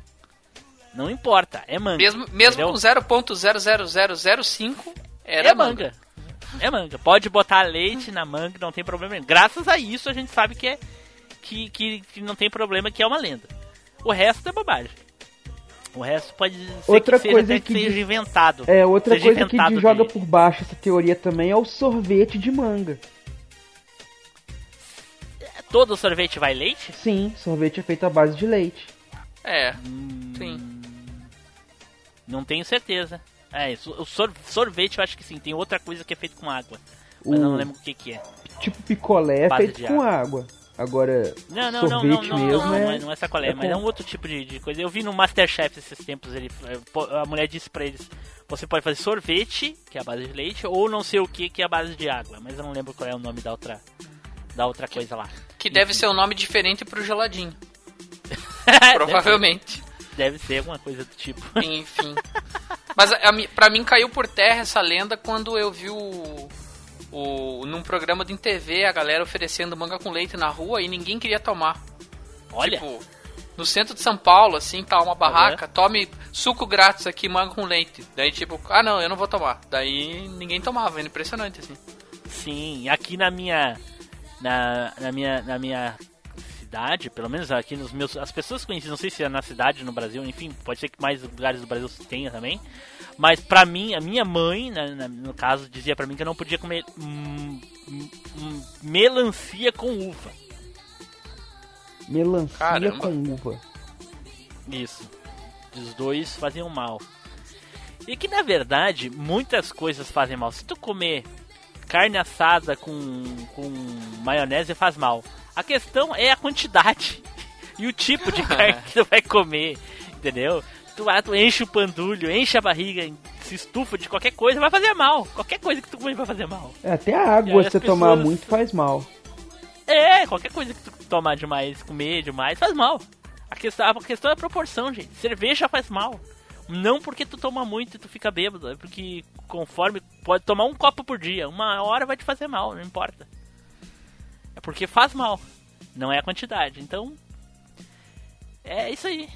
Não importa, é manga. Mesmo, mesmo entendeu? com 0.00005, era é manga. manga. É manga. Pode botar leite na manga, não tem problema nenhum. Graças a isso a gente sabe que é que, que, que não tem problema, que é uma lenda. O resto é bobagem. O resto pode ser Outra que seja coisa até que, que seja diz- inventado. É, outra Seja coisa que inventado joga de- por baixo essa teoria também é o sorvete de manga. Todo sorvete vai leite? Sim, sorvete é feito à base de leite. É, Hum, sim. Não tenho certeza. É, isso- o sor- sorvete eu acho que sim. Tem outra coisa que é feito com água. Mas O- eu não lembro o que que é. Tipo picolé é feito com água. Agora, Não, não, não, não, sorvete não, mesmo não, é... não, é, não é sacolé, é mas é com- um outro tipo de, de coisa. Eu vi no Masterchef esses tempos, ele, eh, a mulher disse pra eles, você pode fazer sorvete, que é a base de leite, ou não sei o que, que é a base de água, mas eu não lembro qual é o nome da outra, da outra coisa lá. Que deve ser um nome diferente pro geladinho. [LAUGHS] Provavelmente. Deve ser alguma coisa do tipo. Enfim. [LAUGHS] Mas a, a, mi- pra mim caiu por terra essa lenda quando eu vi o, o. num programa de TV a galera oferecendo manga com leite na rua e ninguém queria tomar. Olha, Tipo, no centro de São Paulo, assim, tá uma barraca, tome suco grátis aqui, manga com leite. Daí, tipo, ah não, eu não vou tomar. Daí ninguém tomava, era impressionante, assim. sim, aqui na minha, na, na minha, na minha cidade, pelo menos aqui nos meus, as pessoas conhecidas, não sei se é na cidade, no Brasil, enfim, pode ser que mais lugares do Brasil tenha também. Mas pra mim, a minha mãe, na- na- no caso, dizia pra mim que eu não podia comer hum, hum, melancia com uva. Melancia Caramba. com uva. Isso. Os dois faziam mal. E que na verdade, muitas coisas fazem mal. Se tu comer carne assada com, com maionese faz mal. A questão é a quantidade [LAUGHS] e o tipo de [LAUGHS] carne que tu vai comer, entendeu? Tu, vai, tu enche o pandulho, enche a barriga, se estufa de qualquer coisa, vai fazer mal. Qualquer coisa que tu comer vai fazer mal. É, Até a E água, aí se você tomar pessoas- muito, faz mal. É, qualquer coisa que tu tomar demais, comer demais, faz mal. A questão, a questão é a proporção, gente. Cerveja faz mal. Não porque tu toma muito e tu fica bêbado, é porque conforme pode tomar um copo por dia, uma hora vai te fazer mal, não importa. É porque faz mal, não é a quantidade. Então, é isso aí.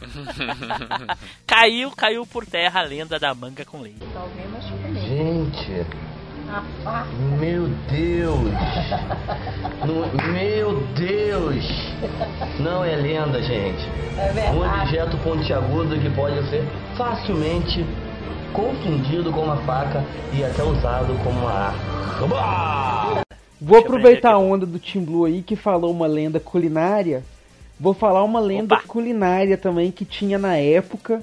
[LAUGHS] caiu, caiu por terra a lenda da manga com leite. Gente, meu Deus, Não- meu Deus, não é lenda, gente. Um objeto pontiagudo que pode ser facilmente confundido com uma faca e até usado como uma arma. Vou aproveitar a onda do Tim Blue aí que falou uma lenda culinária. Vou falar uma lenda Opa. culinária também que tinha na época.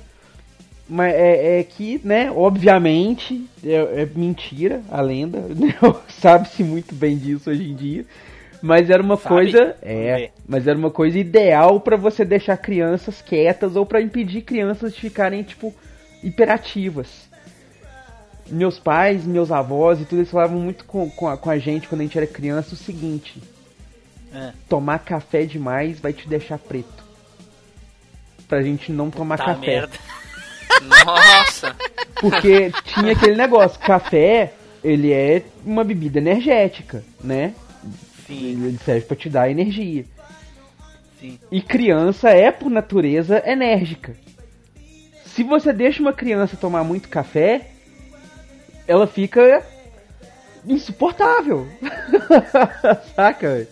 Mas é, é que, né, obviamente, é, é mentira a lenda. [LAUGHS] né, Sabe-se muito bem disso hoje em dia. Mas era uma Sabe? coisa. É, ver. mas era uma coisa ideal pra você deixar crianças quietas ou pra impedir crianças de ficarem, tipo, hiperativas. Meus pais, meus avós e tudo, eles falavam muito com, com, a, com a gente quando a gente era criança o seguinte: É. tomar café demais vai te deixar preto. Pra gente não tomar Tá café. merda. [LAUGHS] Nossa! Porque tinha aquele negócio, café, ele é uma bebida energética, né? Sim, Ele serve pra te dar energia. sim. E criança é, por natureza, enérgica. Se você deixa uma criança tomar muito café, ela fica insuportável. [LAUGHS] Saca?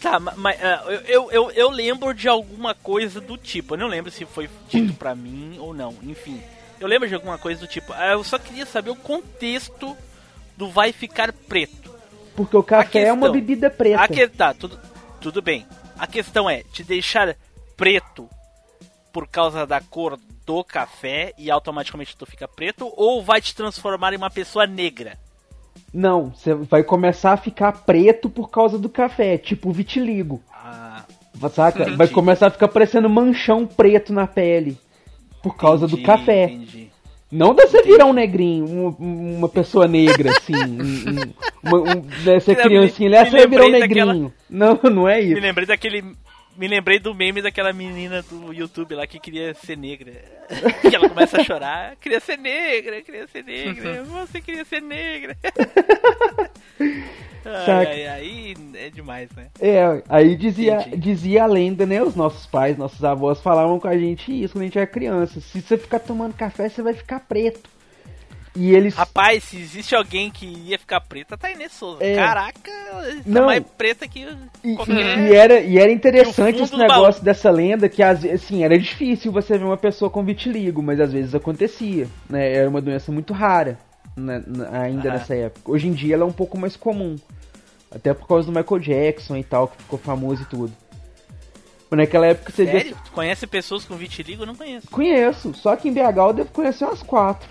Tá, ma- mas ah, eu, eu, eu, eu lembro de alguma coisa do tipo. Eu não lembro se foi dito pra mim ou não. Enfim, eu lembro de alguma coisa do tipo. Ah, Eu só queria saber o contexto do vai ficar preto. Porque o café é uma questão- bebida preta. A que, tá, tudo, tudo bem. A questão é te deixar preto por causa da cor do café e automaticamente tu fica preto ou vai te transformar em uma pessoa negra? Não, você vai começar a ficar preto por causa do café, tipo vitiligo. Ah, Saca? Entendi. Vai começar a ficar parecendo manchão preto na pele. Por causa do entendi, café. Entendi. Não dá você virar um negrinho, um- uma pessoa negra, assim. um- um- uma, um, [LAUGHS] Me- criancinha, me vai virar um lembrei daquela- negrinho. Não, não é Me isso. lembrei daquele. Me lembrei do meme daquela menina do YouTube lá que queria ser negra. [LAUGHS] que ela começa a chorar. Queria ser negra, queria ser negra. [LAUGHS] Você queria ser negra. [LAUGHS] ai, Saca. ai, aí é demais, né? É, aí dizia, Entendi. dizia a lenda, né? Os nossos pais, nossos avós falavam com a gente isso quando a gente era criança. Se você ficar tomando café, você vai ficar preto. E eles. Rapaz, se existe alguém que ia ficar preta, tá Inês Souza. É. Caraca, tá Não. mais preta que E, qualquer... e- e era, e era interessante esse negócio dessa lenda, que às vezes, assim, era difícil você ver uma pessoa com vitiligo, mas às vezes acontecia, né? Era uma doença muito rara, né, ainda Ah. nessa época. Hoje em dia ela é um pouco mais comum, até por causa do Michael Jackson e tal, que ficou famoso e tudo. Mas naquela época você via... Sério? Tu conhece pessoas com vitiligo? Eu não conheço. Conheço, só que em BH eu devo conhecer umas quatro.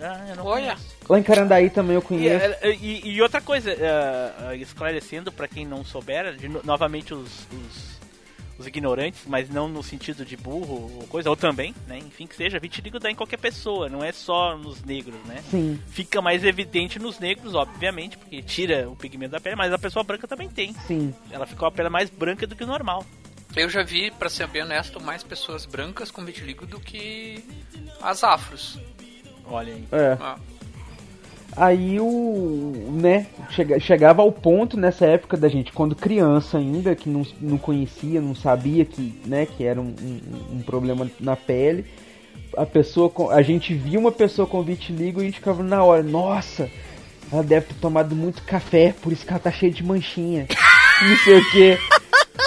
Ah, eu não Olha. conheço. Lá em Carandaí também eu E, conheço. eh, e- e outra coisa, eh, esclarecendo pra quem não souber, de no- novamente os, os, os ignorantes, mas não no sentido de burro ou coisa, ou também, né? Enfim, que seja, vitiligo dá em qualquer pessoa, não é só nos negros, né? Sim, Fica mais evidente nos negros, obviamente, porque tira o pigmento da pele, mas a pessoa branca também tem. sim. Ela fica com a pele mais branca do que o normal. Eu já vi, pra ser bem honesto, mais pessoas brancas com vitiligo do que as afros. Olha aí. É. Ah, Aí o. né, chega- chegava ao ponto nessa época da gente, quando criança ainda, que não, não conhecia, não sabia que, né, que era um, um- um problema na pele. A pessoa com, a gente via uma pessoa com vitiligo e a gente ficava na hora, nossa, ela deve ter tomado muito café, por isso que ela tá cheia de manchinha. [LAUGHS] não sei o que.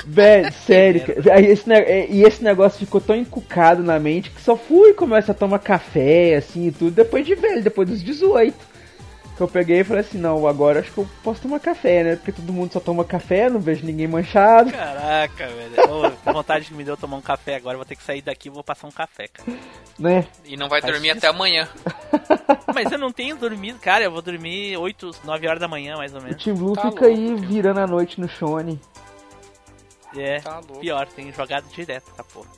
Velho, [LAUGHS] sério, cara. Aí esse, é, e esse negócio ficou tão encucado na mente que só fui começar a tomar café, assim e tudo, depois de velho, depois dos 18. Que eu peguei e falei assim, não, agora acho que eu posso tomar café, né? Porque todo mundo só toma café, não vejo ninguém manchado, Caraca, velho. Ô, a vontade que me deu tomar um café agora, vou ter que sair daqui e vou passar um café, cara. né? e não vai Faz dormir isso. até amanhã. [LAUGHS] Mas eu não tenho dormido, cara. Eu vou dormir 8, 9 horas da manhã, mais ou O menos. Team Blue Tá fica aí louco. virando a noite no Shone. É, Tá louco. pior, tem jogado direto, tá porra.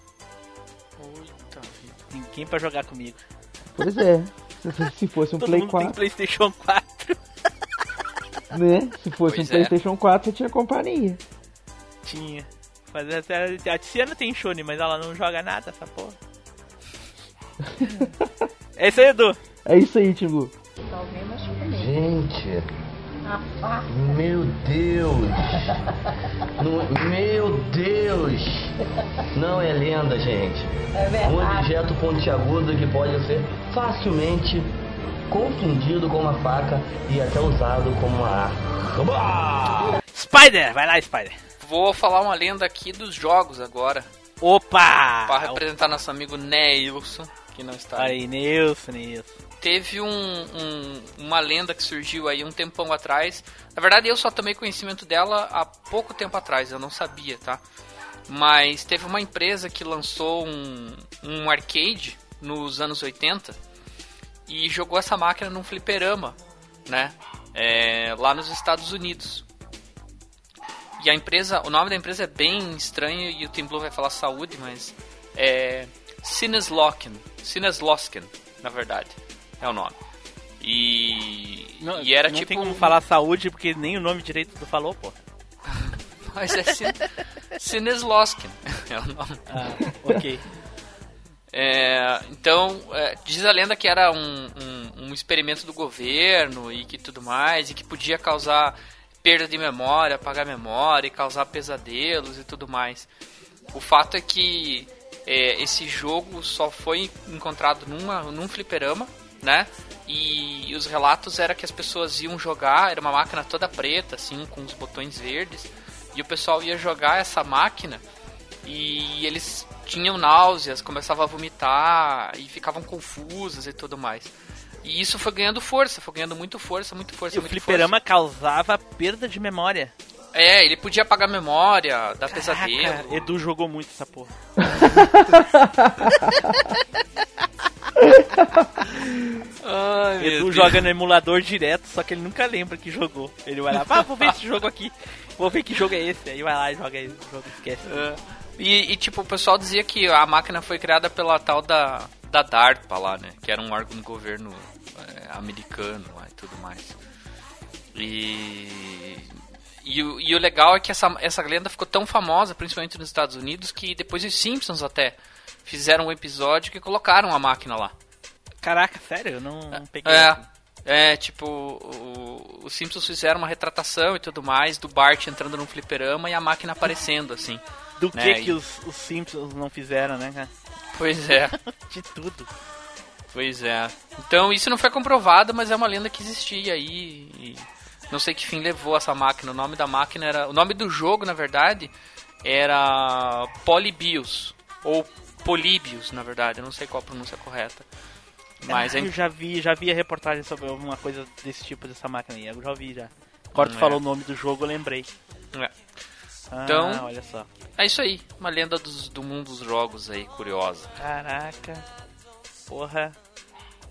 Puta vida. Ninguém pra jogar comigo. Pois é. Se- [LAUGHS] Se fosse um Todo Play mundo tem 4, Playstation 4. [LAUGHS] né? Se fosse Pois um é. Playstation 4, você tinha companhia. Tinha. Mas até a Tiziana tem Shone, mas ela não joga nada, essa porra. [LAUGHS] é isso aí, Edu. É isso aí, Team Blue. Gente, meu Deus, [LAUGHS] Não- meu Deus, não é lenda, gente. Um objeto pontiagudo que pode ser facilmente confundido com uma faca e até usado como uma arma. Spider! Vai lá, Spider. Vou falar uma lenda aqui dos jogos agora. Opa! Para representar nosso amigo Neilson, que não está aí. Aí, Nilson, Nilson. Teve um, um- uma lenda que surgiu aí um tempão atrás. Na verdade, eu só tomei conhecimento dela há pouco tempo atrás, eu não sabia, tá? Mas teve uma empresa que lançou um, um arcade nos anos 80 e jogou essa máquina num fliperama, né? É, lá nos Estados Unidos. E a empresa, o nome da empresa é bem estranho e o Tim Blue vai falar saúde, mas é Sinneslosken, Sinneslosken, na verdade, é o nome. E, Não, e era não tipo tem como falar saúde porque nem o nome direito tu falou, pô. [LAUGHS] mas é Sin, Sinneslosken, [LAUGHS] é o nome. Ah, ok. É, então, é, diz a lenda que era um, um, um experimento do governo e que tudo mais, e que podia causar perda de memória, apagar memória e causar pesadelos e tudo mais. O fato é que é, esse jogo só foi encontrado numa, num fliperama, né? E os relatos era que as pessoas iam jogar, era uma máquina toda preta, assim, com os botões verdes, e o pessoal ia jogar essa máquina e eles tinham náuseas, começavam a vomitar e ficavam confusos e tudo mais. E isso foi ganhando força, foi ganhando muito força, muito força, E o muito fliperama causava perda de memória. força. É, ele podia apagar memória, dar Caraca, pesadelo. Edu jogou muito essa porra. [LAUGHS] Ai, Edu joga no emulador direto, só que ele nunca lembra que jogou. Ele vai lá, ah, vou ver esse jogo aqui. Vou ver que jogo é esse. Aí vai lá e joga esse jogo, esquece. É. E, e, tipo, o pessoal dizia que a máquina foi criada pela tal da, da DARPA lá, né? Que era um órgão do governo é, americano lá e tudo mais. E, e, o, e o legal é que essa, essa lenda ficou tão famosa, principalmente nos Estados Unidos, que depois os Simpsons até fizeram um episódio que colocaram a máquina lá. Caraca, sério? Eu não, não peguei. É, é tipo, o- os Simpsons fizeram uma retratação e tudo mais do Bart entrando num fliperama e a máquina aparecendo, assim. Do né, que que os, os Simpsons não fizeram, né, cara? Pois é. [LAUGHS] De tudo. Pois é. Então isso não foi comprovado, mas é uma lenda que existia aí. E não sei que fim levou essa máquina. O nome da máquina era. O nome do jogo, na verdade, era Polybius. Ou Políbios, na verdade. Eu não sei qual a pronúncia correta. Mas ah, eu já vi, já vi a reportagem sobre alguma coisa desse tipo dessa máquina aí. Eu já vi já. Tu é. falou o nome do jogo, eu lembrei. É. Ah, então, olha só. É isso aí, uma lenda dos, do mundo dos jogos aí, curiosa. Caraca. Porra.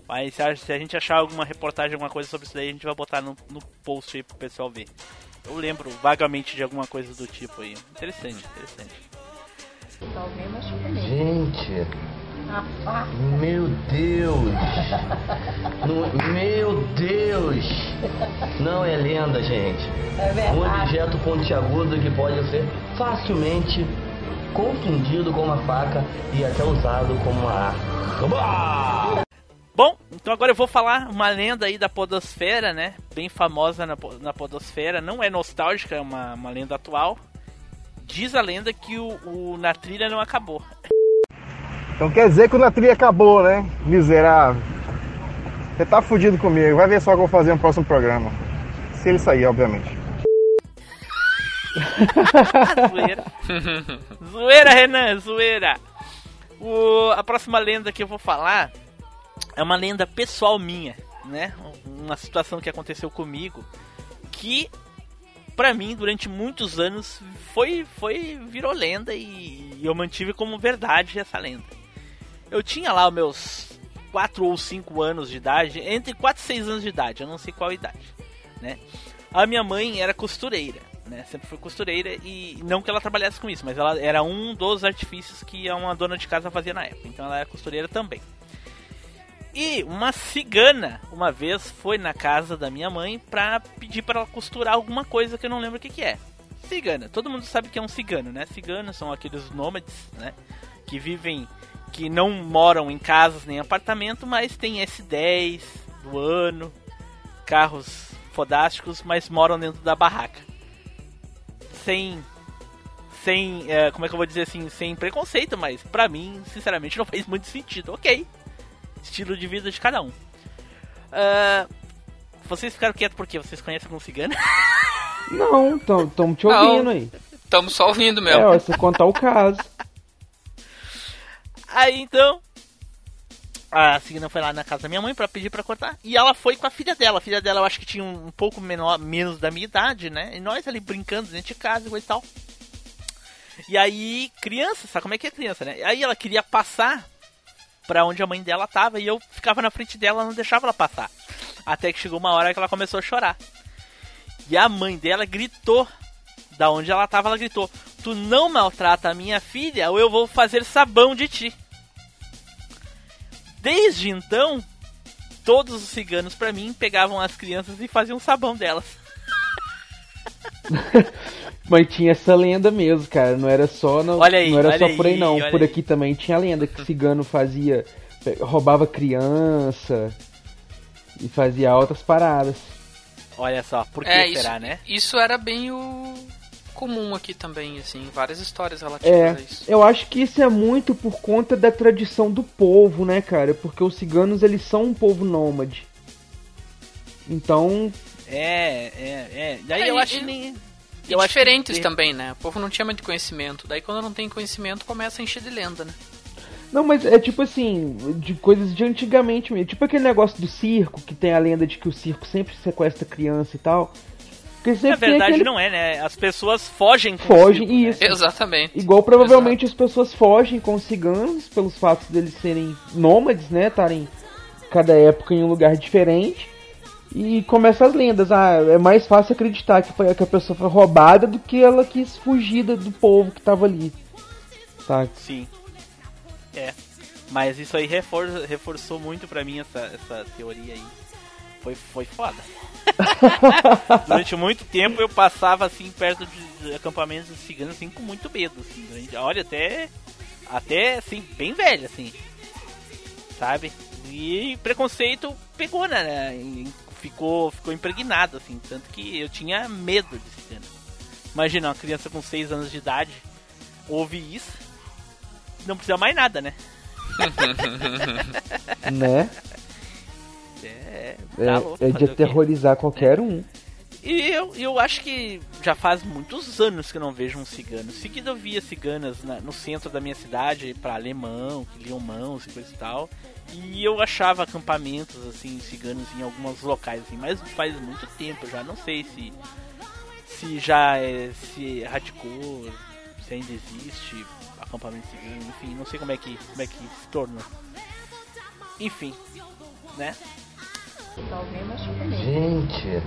Mas se a, se a gente achar alguma reportagem, alguma coisa sobre isso daí, a gente vai botar no, no post aí pro pessoal ver. Eu lembro vagamente de alguma coisa do tipo aí. Interessante, interessante. Gente, meu Deus! meu Deus! Não é lenda, gente. É um objeto pontiagudo que pode ser facilmente confundido com uma faca e até usado como uma arma. Bom, então agora eu vou falar uma lenda aí da podosfera, né? Bem famosa na, na podosfera. Não é nostálgica, é uma, uma lenda atual. Diz a lenda que o, o Na Trilha não acabou. Então quer dizer que o Na Trilha acabou, né? Miserável. Você tá fudido comigo. Vai ver só o que eu vou fazer no próximo programa. Se ele sair, obviamente. zoeira. [LAUGHS] zoeira, Renan, zoeira. O, a próxima lenda que eu vou falar é uma lenda pessoal minha, né? Uma situação que aconteceu comigo que para mim durante muitos anos foi foi virou lenda e eu mantive como verdade essa lenda. Eu tinha lá os meus 4 ou 5 anos de idade, entre 4 e 6 anos de idade, eu não sei qual idade, né? A minha mãe era costureira, né? Sempre foi costureira e não que ela trabalhasse com isso, mas ela era um dos artifícios que uma dona de casa fazia na época. Então ela era costureira também. E uma cigana, uma vez, foi na casa da minha mãe pra pedir para ela costurar alguma coisa que eu não lembro o que, que é. Cigana, todo mundo sabe que é um cigano, né? Ciganos são aqueles nômades, né? Que vivem, que não moram em casas nem apartamento, mas tem S10 do ano, carros fodásticos, mas moram dentro da barraca. Sem sem, é, como é que eu vou dizer assim, sem preconceito, mas pra mim, sinceramente, [LAUGHS] não faz muito sentido. Ok, estilo de vida de cada um. Uh, vocês ficaram quietos porque vocês conhecem algum cigano? [LAUGHS] Não, estamos te ouvindo Não, aí. Estamos só ouvindo mesmo. É, você contar o caso. [LAUGHS] Aí então, a cigana foi lá na casa da minha mãe para pedir para cortar e ela foi com a filha dela. A filha dela eu acho que tinha um, pouco menor, menos da minha idade, né? E nós ali brincando dentro de casa e tal. E aí, criança, sabe como é que é criança, né? Aí ela queria passar para onde a mãe dela tava e eu ficava na frente dela, não deixava ela passar. Até que chegou uma hora que ela começou a chorar. E a mãe dela gritou da onde ela tava, ela gritou: "Tu não maltrata a minha filha ou eu vou fazer sabão de ti". Desde então, todos os ciganos para mim pegavam as crianças e faziam sabão delas. [LAUGHS] Mas tinha essa lenda mesmo, cara. Não era só no, olha aí, não era só por aí, não. Por aqui aí. também tinha lenda que [LAUGHS] cigano fazia. roubava criança e fazia outras paradas. Olha só, por que é, será, isso, né? Isso era bem o comum aqui também, assim, várias histórias relativas é, a isso. Eu acho que isso é muito por conta da tradição do povo, né, cara? Porque os ciganos, eles são um povo nômade. Então... É, é, é. Daí é, eu acho que nem e eu diferentes que... também, né? O povo não tinha muito conhecimento. Daí quando não tem conhecimento, começa a encher de lenda, né? Não, mas é tipo assim, de coisas de antigamente mesmo. Tipo aquele negócio do circo, que tem a lenda de que o circo sempre sequestra criança e tal. Na verdade aquele... não é, né? As pessoas fogem com Fogem, circo, né? isso. Né? Exatamente. Igual provavelmente Exato. as pessoas fogem com os ciganos pelos fatos deles serem nômades, né? Estarem cada época em um lugar diferente. E começa as lendas. Ah, é mais fácil acreditar que, foi, que a pessoa foi roubada do que ela quis fugir do povo que tava ali. Tá? Sim. É. Mas isso aí refor reforçou muito pra mim essa, essa teoria aí. Foi, foi foda. [LAUGHS] Durante muito tempo eu passava assim perto de acampamentos ciganos assim com muito medo. Assim, olha, até. Até assim, bem velho, assim. Sabe? E preconceito pegou, né? Ficou, ficou impregnado, assim. Tanto que eu tinha medo de cena. Imagina, uma criança com 6 anos de idade ouve isso. Não precisa mais nada, né? [LAUGHS] né? É, É, tá louco é de aterrorizar qualquer um. E eu, eu acho que já faz muitos anos que eu não vejo um cigano. Seguido eu via ciganas na- no centro da minha cidade, pra alemão, que liam mãos e coisa e tal. E eu achava acampamentos, assim, ciganos em alguns locais, assim, mas faz muito tempo já. Não sei se, se já é, se erradicou, se ainda existe acampamento cigano, enfim, não sei como é que, como é que se tornou. Enfim, né? Gente,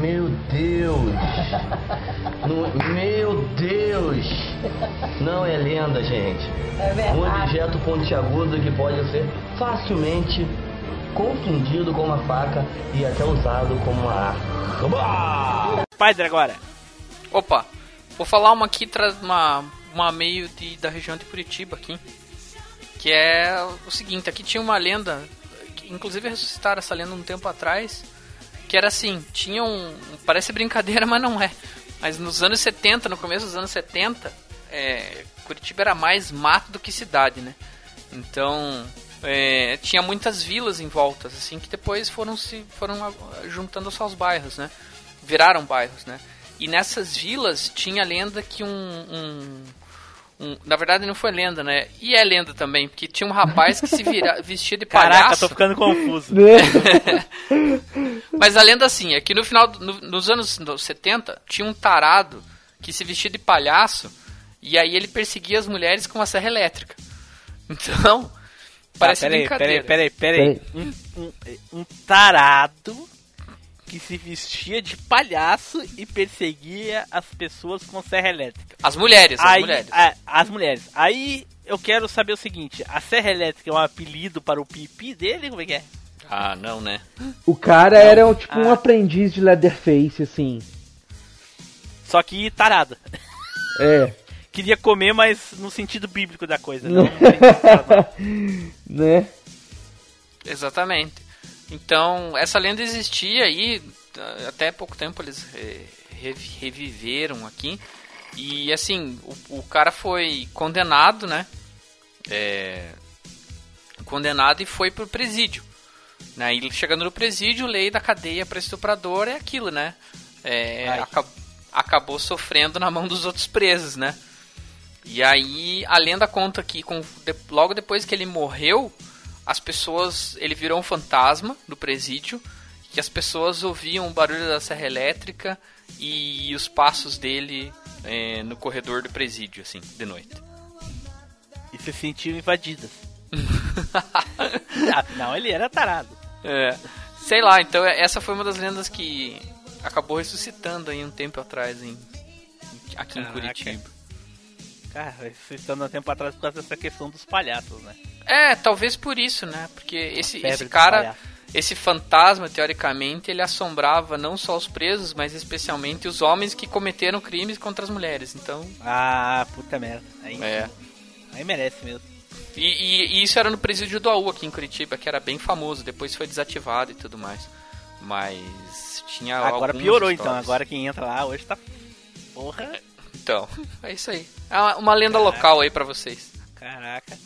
meu Deus, [LAUGHS] Não- meu Deus, não é lenda, gente. Um objeto pontiagudo que pode ser facilmente confundido com uma faca e até usado como uma arma. Spider agora. Opa, vou falar uma aqui, tra- uma, uma meio de, da região de Curitiba aqui. Que é o seguinte, aqui tinha uma lenda, que inclusive ressuscitaram essa lenda um tempo atrás, que era assim, tinha um. Parece brincadeira, [LAUGHS] mas não é. Mas nos anos 70, no começo dos anos 70, é, Curitiba era mais mato do que cidade, né? Então é, tinha muitas vilas em volta, assim, que depois foram se foram juntando-se aos bairros, né? Viraram bairros, né? E nessas vilas tinha a lenda que um, um- um- na verdade não foi lenda, né? E é lenda também, porque tinha um rapaz que se vira, [LAUGHS] vestia de Caraca, palhaço. tô ficando confuso. [LAUGHS] Mas a lenda assim, é que no final, no- nos anos 70, tinha um tarado que se vestia de palhaço e aí ele perseguia as mulheres com uma serra elétrica. [LAUGHS] Então, parece tá, peraí, brincadeira. peraí, peraí, peraí. Um, um, um tarado que se vestia de palhaço e perseguia as pessoas com serra elétrica. As mulheres, as Aí, mulheres. a- as mulheres. Aí eu quero saber o seguinte: a serra elétrica é um apelido para o pipi dele? Como é que é? Ah, não, né? O cara era um, tipo um Ah. aprendiz de Leatherface, assim. Só que tarado. É, [LAUGHS] Queria comer, mas no sentido bíblico da coisa. Não, [LAUGHS] né? Exatamente. Então, essa lenda existia aí, t- até pouco tempo eles revi- reviveram aqui. E assim, o, o cara foi condenado, né? É, condenado e foi pro presídio. Né? E chegando no presídio, lei da cadeia para estuprador é aquilo, né? É, acabou sofrendo na mão dos outros presos, né? E aí a lenda conta que com, de- logo depois que ele morreu, as pessoas. Ele virou um fantasma do presídio. Que as pessoas ouviam o barulho da serra elétrica e os passos dele eh, no corredor do presídio, assim, de noite. E se sentiam invadidas. [LAUGHS] Afinal, ele era tarado. É, sei lá, então é- essa foi uma das lendas que acabou ressuscitando aí um tempo atrás em, aqui em Caraca. Curitiba. Cara, ressuscitando há tempo atrás por causa dessa questão dos palhaços, né? É, talvez por isso, né? Porque esse, esse cara, esse fantasma, teoricamente, ele assombrava não só os presos, mas especialmente os homens que cometeram crimes contra as mulheres. Então, Ah, puta merda. Aí, é. aí merece mesmo. E, e- e isso era no presídio do AU aqui em Curitiba, que era bem famoso, depois foi desativado e tudo mais. Mas tinha Agora piorou então. histórias. Agora quem entra lá hoje tá. Porra. Então, é isso aí. É uma- lenda local aí pra vocês. Caraca.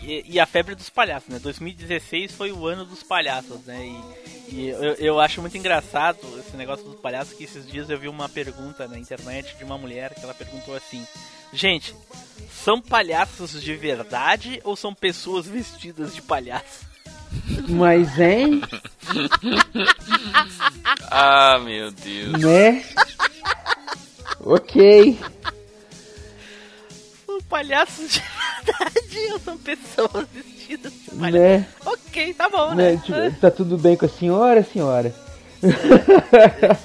E, e a febre dos palhaços, né? 2016 foi o ano dos palhaços, né? E, e eu, eu acho muito engraçado esse negócio dos palhaços, que esses dias eu vi uma pergunta na internet de uma mulher que ela perguntou assim: Gente, são palhaços de verdade ou são pessoas vestidas de palhaço? Mas, hein? [LAUGHS] Ah, meu Deus. Né? ok. Palhaços de [LAUGHS] verdade ou são pessoas vestidas de palhaço? Né? Ok, tá bom, né? né? Tipo, tá tudo bem com a senhora, senhora? [LAUGHS]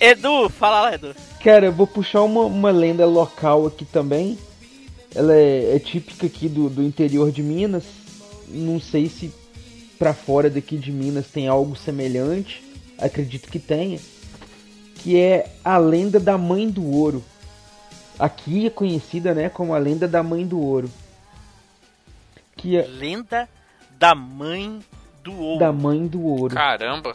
Edu, fala lá, Edu. Cara, eu vou puxar uma, uma lenda local aqui também. Ela é, é típica aqui do, do interior de Minas. Não sei se pra fora daqui de Minas tem algo semelhante. Acredito que tenha. Que é a lenda da mãe do ouro. Aqui é conhecida, né, como a lenda da mãe do ouro. Que é Lenda da mãe do ouro. da mãe do ouro. Caramba.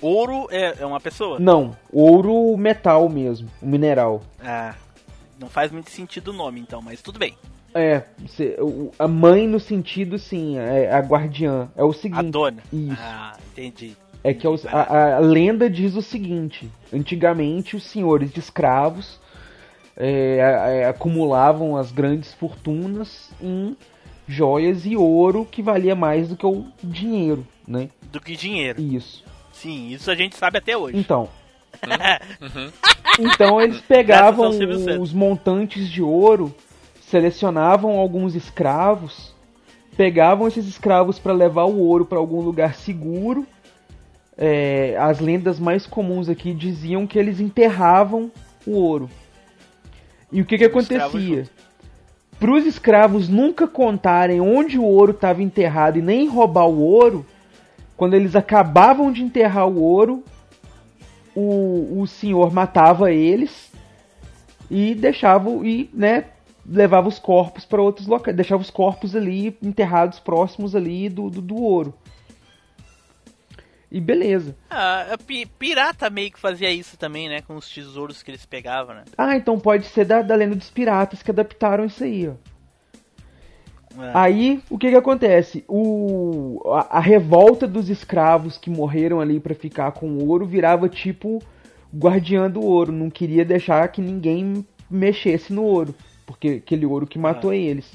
Ouro é, é uma pessoa? Não, ouro metal mesmo, o mineral. Ah, não faz muito sentido o nome então, mas tudo bem. É, a mãe no sentido, sim, é a guardiã. É o seguinte. A dona. Isso. Ah, entendi. É que os- a, a lenda diz o seguinte: antigamente os senhores de escravos é, é, acumulavam as grandes fortunas em joias e ouro que valia mais do que o dinheiro, né? Do que dinheiro. Isso. Sim, isso a gente sabe até hoje. Então, [LAUGHS] Uhum. então eles pegavam os montantes de ouro, selecionavam alguns escravos, pegavam esses escravos para levar o ouro para algum lugar seguro. É, as lendas mais comuns aqui diziam que eles enterravam o ouro. E o que que acontecia? Para os escravos nunca contarem onde o ouro estava enterrado e nem roubar o ouro, quando eles acabavam de enterrar o ouro, o, o senhor matava eles e deixava e né levava os corpos para outros locais deixava os corpos ali enterrados próximos ali do, do, do ouro e beleza Ah, pirata meio que fazia isso também, né? Com os tesouros que eles pegavam, né? ah então pode ser da, da lenda dos piratas que adaptaram isso aí ó É. Aí, o que que acontece? O, a, a revolta dos escravos que morreram ali pra ficar com o ouro virava tipo guardiã do ouro. Não queria deixar que ninguém mexesse no ouro. Porque aquele ouro que matou eles.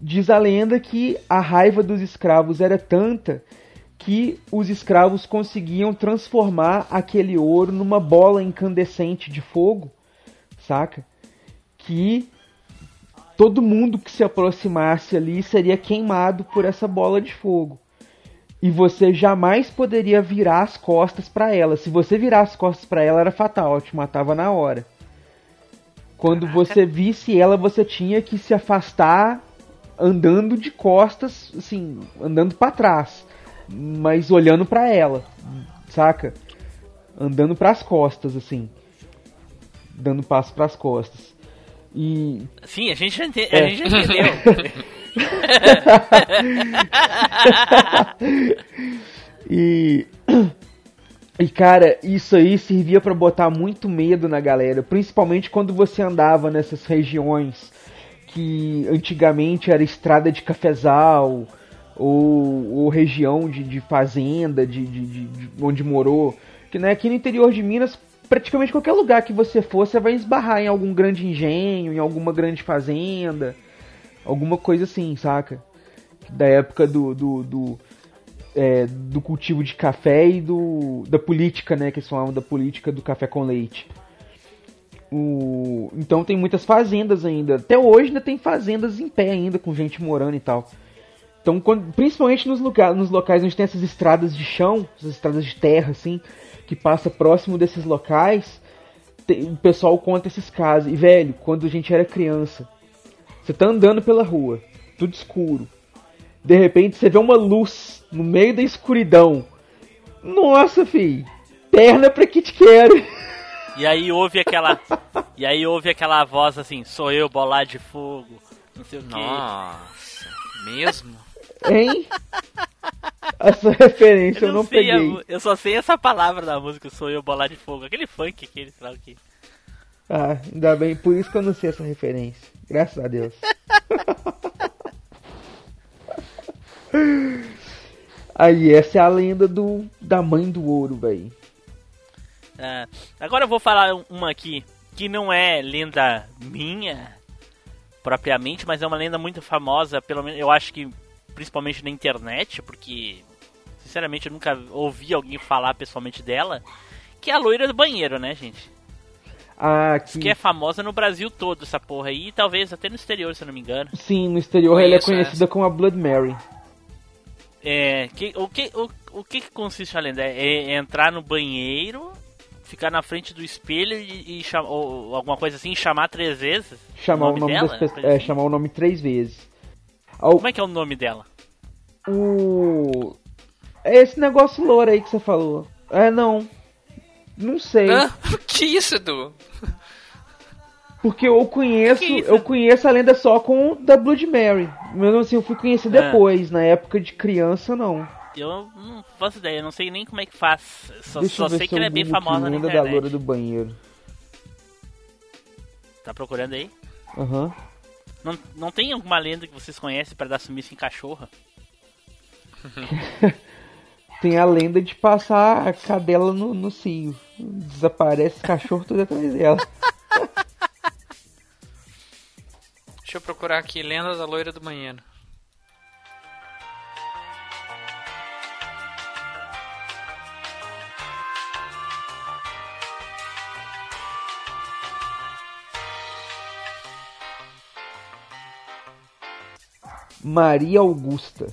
Diz a lenda que a raiva dos escravos era tanta que os escravos conseguiam transformar aquele ouro numa bola incandescente de fogo, saca? Que todo mundo que se aproximasse ali seria queimado por essa bola de fogo. E você jamais poderia virar as costas para ela. Se você virar as costas para ela era fatal, te matava na hora. Quando você visse ela, você tinha que se afastar andando de costas, assim, andando para trás, mas olhando para ela, saca? Andando para as costas assim, dando passo para as costas. E Sim, a gente já, ente- É. a gente já entendeu. [LAUGHS] E. E cara, isso aí servia pra botar muito medo na galera, principalmente quando você andava nessas regiões que antigamente era estrada de cafezal ou, ou região de, de fazenda, de, de- de- de onde morou. Que né, aqui no interior de Minas, praticamente qualquer lugar que você for, você vai esbarrar em algum grande engenho, em alguma grande fazenda, alguma coisa assim, saca? Da época do, do, do, é, do cultivo de café e do, da política, né? Que eles falavam da política do café com leite. O, então tem muitas fazendas ainda. Até hoje ainda tem fazendas em pé ainda, com gente morando e tal. Então, quando- principalmente nos, lugar, nos locais onde tem essas estradas de chão, essas estradas de terra, assim, que passa próximo desses locais, tem- o pessoal conta esses casos. E, velho, quando a gente era criança, você tá andando pela rua, tudo escuro. De repente você vê uma luz no meio da escuridão. Nossa, fi, perna pra que te quero. E aí houve aquela. E aí houve aquela voz assim, sou eu, bolar de fogo, não sei o quê. Nossa, mesmo? Hein? Essa referência eu não, sei, peguei. Eu, eu só sei essa palavra da música, sou eu, bolar de fogo. Aquele funk aquele, o que. Ah, ainda bem, por isso que eu não sei essa referência. Graças a Deus. [LAUGHS] Aí, essa é a lenda do da mãe do ouro, velho. Ah, agora eu vou falar um- uma aqui que não é lenda minha propriamente, mas é uma lenda muito famosa, pelo menos eu acho que principalmente na internet, porque sinceramente eu nunca ouvi alguém falar pessoalmente dela, que é a loira do banheiro, né, gente? Ah, Que que, é famosa no Brasil todo essa porra aí, e talvez até no exterior, se eu não me engano. sim, no exterior ela é conhecida como a Blood Mary. É, que, o, que, o, o que que consiste a lenda? É, é entrar no banheiro, ficar na frente do espelho e, e cham- ou, ou alguma coisa assim, chamar três vezes? Chamar o nome, dela? das pessoas. Coisa É, assim? chamar o nome três vezes. Ao- Como é que é o nome dela? O. É esse negócio louro aí que você falou. É, não. Não sei. Hã? [LAUGHS] Que isso, Edu? Porque eu conheço. Que isso? Eu conheço a lenda só com o da Blood Mary. Mesmo assim, eu fui conhecer É. depois. Na época de criança, não. Eu não faço ideia, eu não sei nem como é que faz. Só, Deixa só eu ver sei se que eu ela é bem famosa na lenda da loura do banheiro. Tá procurando aí? Aham. Não, não tem alguma lenda que vocês conhecem para dar sumiço em cachorra? [LAUGHS] tem a lenda de passar a cadela no, no cio. Desaparece cachorro tudo atrás dela. Deixa eu procurar aqui, lenda da loira do banheiro. Maria Augusta.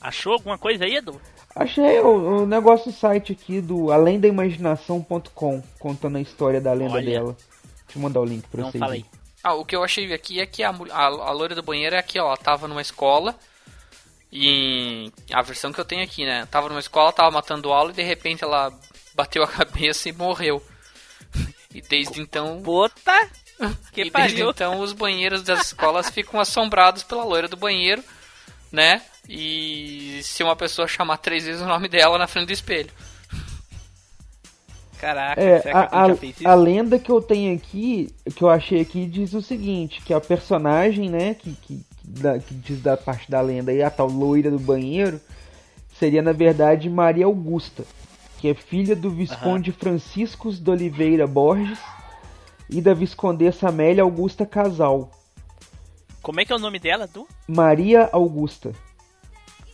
Achou alguma coisa aí, Edu? Achei o, o negócio do site aqui do alendaimaginação.com, contando a história da lenda Olha. dela. Deixa eu mandar o link pra Não vocês. falei. Ah, o que eu achei aqui é que a, a, a loira do banheiro é aqui, ó. Ela tava numa escola. E a versão que eu tenho aqui, né? Tava numa escola, tava matando aula e de repente ela bateu a [LAUGHS] cabeça e morreu. [LAUGHS] E desde então. Puta [LAUGHS] que e desde pariu. então os banheiros das escolas ficam assombrados pela loira do banheiro, né? E se uma pessoa chamar três vezes o nome dela na frente do espelho. Caraca, É, será que a, já a, fez isso? a lenda que eu tenho aqui, que eu achei aqui, diz o seguinte, que a personagem, né, que, que, que da- que diz da parte da lenda aí, a tal loira do banheiro, seria na verdade Maria Augusta, que é filha do Visconde Franciscos de Oliveira Borges e da Viscondessa Amélia Augusta Casal. Como é que é o nome dela, Du? Maria Augusta.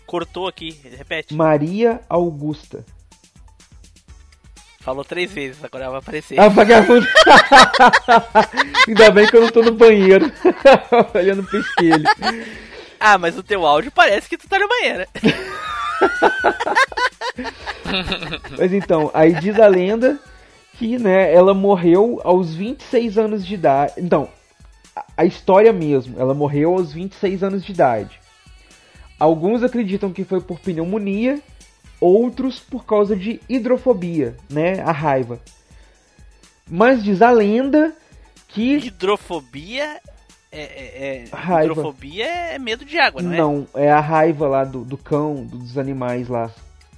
Cortou aqui, repete. Maria Augusta. Falou três vezes, agora vai aparecer. Ah, vagabundo! [LAUGHS] Ainda bem que eu não tô no banheiro, [LAUGHS] olhando pro espelho. Ah, mas o teu áudio parece que tu tá na banheira. [LAUGHS] Mas então, aí diz a lenda que, né, ela morreu aos 26 anos de idade. Então, a- história mesmo, ela morreu aos 26 anos de idade. Alguns acreditam que foi por pneumonia, outros por causa de hidrofobia, né, a raiva. Mas diz a lenda que Hidrofobia é. é, é- Raiva. Hidrofobia é medo de água, não, é? Não, é a raiva lá do, do cão, dos animais lá,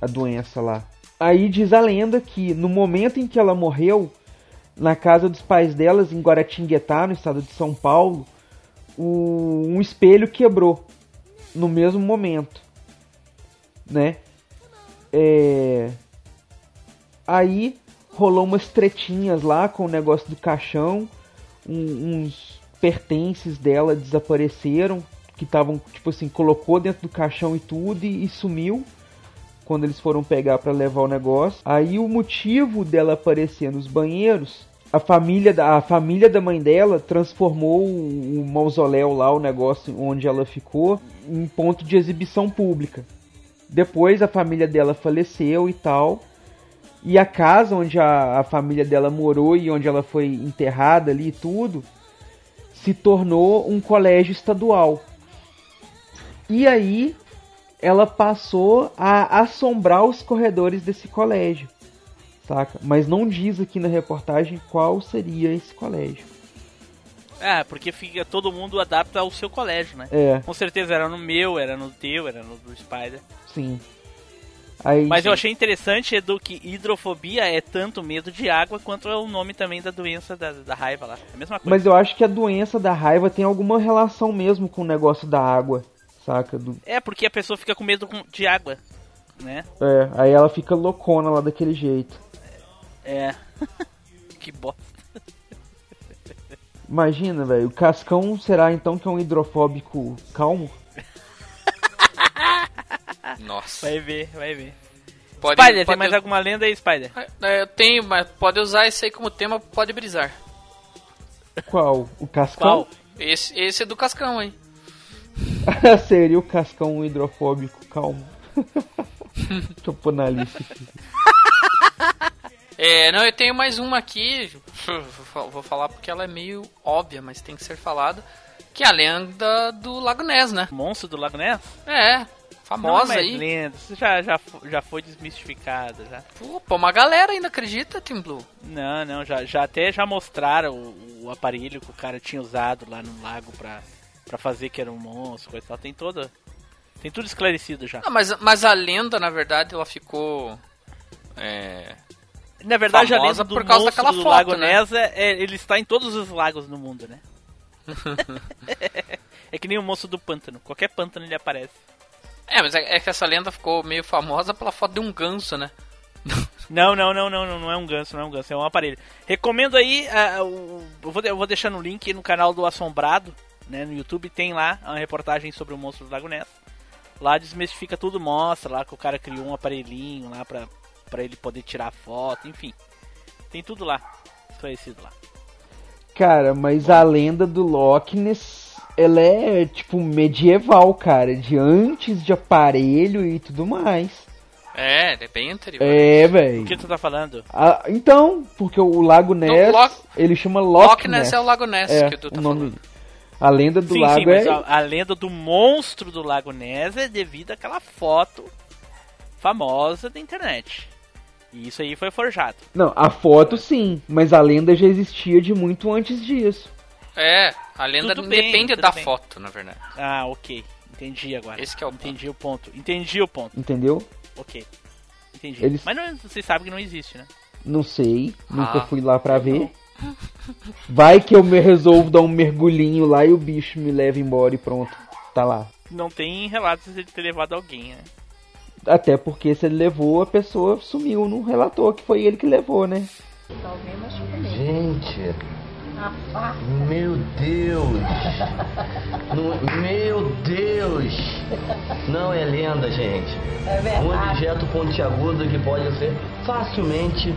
a doença lá. Aí diz a lenda que no momento em que ela morreu, na casa dos pais delas, em Guaratinguetá, no estado de São Paulo, o- um espelho quebrou no mesmo momento, né? É... Aí rolou umas tretinhas lá com o negócio do caixão, um- uns pertences dela desapareceram, que estavam, tipo assim, colocou dentro do caixão e tudo e, e sumiu quando eles foram pegar para levar o negócio. Aí o motivo dela aparecer nos banheiros, a família da, a família da mãe dela transformou o, o mausoléu lá, o negócio onde ela ficou, em ponto de exibição pública. Depois a família dela faleceu e tal. E a casa onde a, a família dela morou e onde ela foi enterrada ali e tudo, se tornou um colégio estadual. E aí ela passou a assombrar os corredores desse colégio, saca? Mas não diz aqui na reportagem qual seria esse colégio. Ah, porque fica, todo mundo adapta ao seu colégio, né? É, Com certeza era no meu, era no teu, era no do Spider. sim. Aí, Mas eu achei interessante, Edu, que hidrofobia é tanto medo de água quanto é o nome também da doença da, da raiva lá. É a mesma coisa. Mas eu acho que a doença da raiva tem alguma relação mesmo com o negócio da água, saca? Do, É porque a pessoa fica com medo de água, né? é, aí ela fica loucona lá daquele jeito. É. [LAUGHS] que bosta. Imagina, velho. O Cascão será então que é um hidrofóbico calmo? [LAUGHS] Nossa. Vai ver, vai ver. Pode, Spider, tem pode- mais alguma lenda aí, Spider? É, eu tenho, mas pode usar esse aí como tema, pode brisar. Qual? O Cascão? Qual? Esse, esse é do Cascão aí. [LAUGHS] Seria o Cascão hidrofóbico calmo? Deixa eu [LAUGHS] pôr na lista aqui. É, não, eu tenho mais uma aqui. [LAUGHS] Vou falar porque ela é meio óbvia, mas tem que ser falada. Que é a lenda do Lago Ness, né? Monstro do Lago Ness? É, Não famosa mais aí. lenda, isso já, já, já foi desmistificado, já. Pô, pô, uma galera ainda acredita, Team Blue. Não, não, já, já até já mostraram o, o aparelho que o cara tinha usado lá no lago pra, pra fazer que era um monstro, coisa e tal. Tem toda. Tem tudo esclarecido já. Ah, mas, mas a lenda, na verdade, ela ficou. É. Na verdade, a famosa lenda do por causa daquela do foto, Lago né? Ness, é, ele está em todos os lagos no mundo, né? [LAUGHS] É que nem o moço do pântano. Qualquer pântano ele aparece. É, mas é, é que essa lenda ficou meio famosa pela foto de um ganso, né? [LAUGHS] Não, não, não, não, não, não é um ganso, não é um ganso, é um aparelho. Recomendo aí, uh, eu, vou, eu vou deixar no link no canal do Assombrado, né, no YouTube, tem lá uma reportagem sobre o monstro do Lago Ness. Lá desmistifica tudo, mostra lá que o cara criou um aparelhinho lá pra, pra ele poder tirar foto, enfim. Tem tudo lá, esclarecido lá. Cara, mas a lenda do Loch Ness, ela é tipo medieval, cara, de antes de aparelho e tudo mais. É, é bem anterior. É, velho. O que tu tá falando? Ah, então, porque o Lago Ness, Loch- ele chama Loch, Loch Ness é o Lago Ness É, que tu tá o nome- falando. A lenda do sim, lago sim, mas é... a, a lenda do monstro do Lago Ness é devido àquela foto famosa da internet. E isso aí foi forjado. Não, a foto sim, mas a lenda já existia de muito antes disso. É, a lenda Tudo não bem, depende da bem. foto, na verdade. Ah, ok. Entendi agora. Esse que é o ponto. Entendi o ponto. Entendi o ponto. Entendeu? Ok. Entendi. Eles- Mas não, vocês sabem que não existe, né? Não sei, nunca Ah, fui lá pra ver. Vai que eu me resolvo dar um mergulhinho lá e o bicho me leva embora e pronto. Tá lá. Não tem relatos de ter levado alguém, né? Até porque se ele levou, a pessoa sumiu, não relatou que foi ele que levou, né? Gente, meu Deus, Não- meu Deus, não é lenda, gente. Um objeto pontiagudo que pode ser facilmente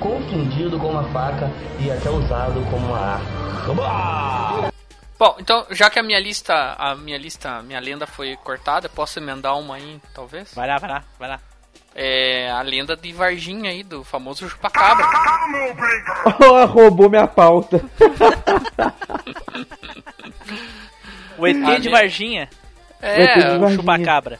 confundido com uma faca e até usado como uma arma. Bom, então, já que a minha lista, a minha lista, a minha lenda foi cortada, posso emendar uma aí, talvez? Vai lá, vai lá, vai lá. É a lenda de Varginha aí, do famoso chupacabra. Oh, [LAUGHS] roubou minha pauta. O ET de? Varginha É, o Varginha. chupacabra.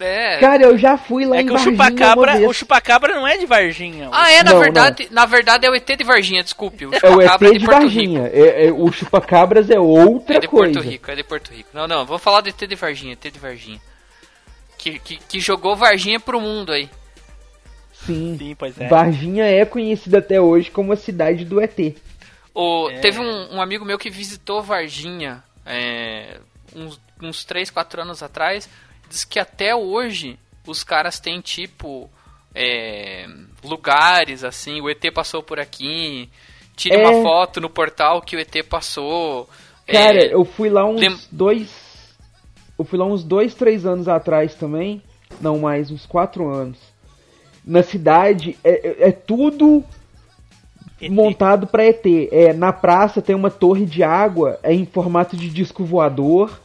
É. Cara, eu já fui lá É em que o Varginha chupacabra, o chupacabra não é de Varginha. Ah, é, na Não, verdade, na verdade é o ET de Varginha, desculpe. O É o ET chupacabra de, Porto Varginha. É, é- o chupacabras é outra É de coisa. Porto Rico, é de Porto Rico. Não, não, vou falar do ET de Varginha, ET de Varginha. Que, que, que jogou Varginha pro mundo aí. Sim. Sim, pois é. Varginha é conhecida até hoje como a cidade do ET. O, É. Teve um, um amigo meu que visitou Varginha é, uns, uns 3, 4 anos atrás. Diz que até hoje os caras têm tipo é, lugares assim. O ET passou por aqui. Tire É. uma foto no portal que o ET passou. Cara, é, eu fui lá uns lem- dois. Eu fui lá uns dois, três anos atrás também. Não mais, uns quatro anos. Na cidade é, é- é tudo ET. montado pra ET. É, na praça tem uma torre de água, é em formato de disco voador.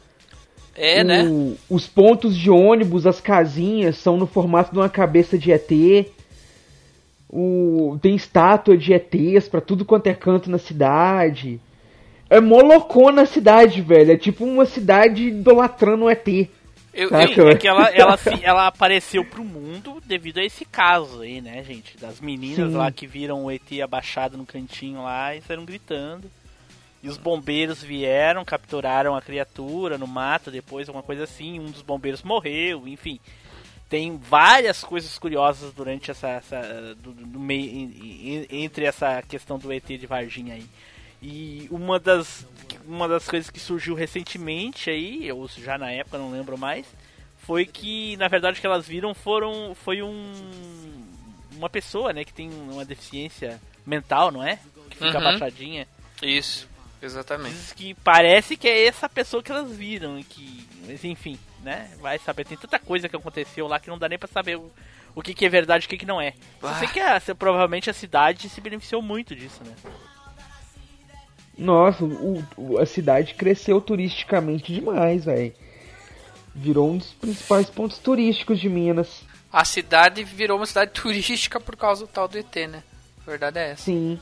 É, O- né? Os pontos de ônibus, as casinhas, são no formato de uma cabeça de ET. O, tem estátua de ETs pra tudo quanto é canto na cidade. É molocona a cidade, velho. É tipo uma cidade idolatrando o ET. Eu, eu- é que ela, ela, [LAUGHS] ela apareceu pro mundo devido a esse caso aí, né, gente? Das meninas Sim. lá que viram o ET abaixado no cantinho lá e saíram gritando. E os bombeiros vieram, capturaram a criatura no mato depois, alguma coisa assim. Um dos bombeiros morreu, enfim. Tem várias coisas curiosas durante essa. essa do, do meio, en- en- entre essa questão do ET de Varginha aí. E uma das, uma das coisas que surgiu recentemente aí, ou já na época, não lembro mais, foi que na verdade o que elas viram foram foi um uma pessoa, né, que tem uma deficiência mental, não é? Que fica Uhum. abaixadinha. Isso, exatamente. Diz que parece que é essa pessoa que elas viram e que, mas enfim, né? Vai saber, tem tanta coisa que aconteceu lá que não dá nem pra saber o, o que, que é verdade e o que, que não é. Só Ah. sei que a, provavelmente a cidade se beneficiou muito disso, né? Nossa, o- o- a cidade cresceu turisticamente demais, velho. Virou um dos principais pontos turísticos de Minas. A cidade virou uma cidade [LAUGHS] turística por causa do tal do ET, né? A verdade é essa. Sim,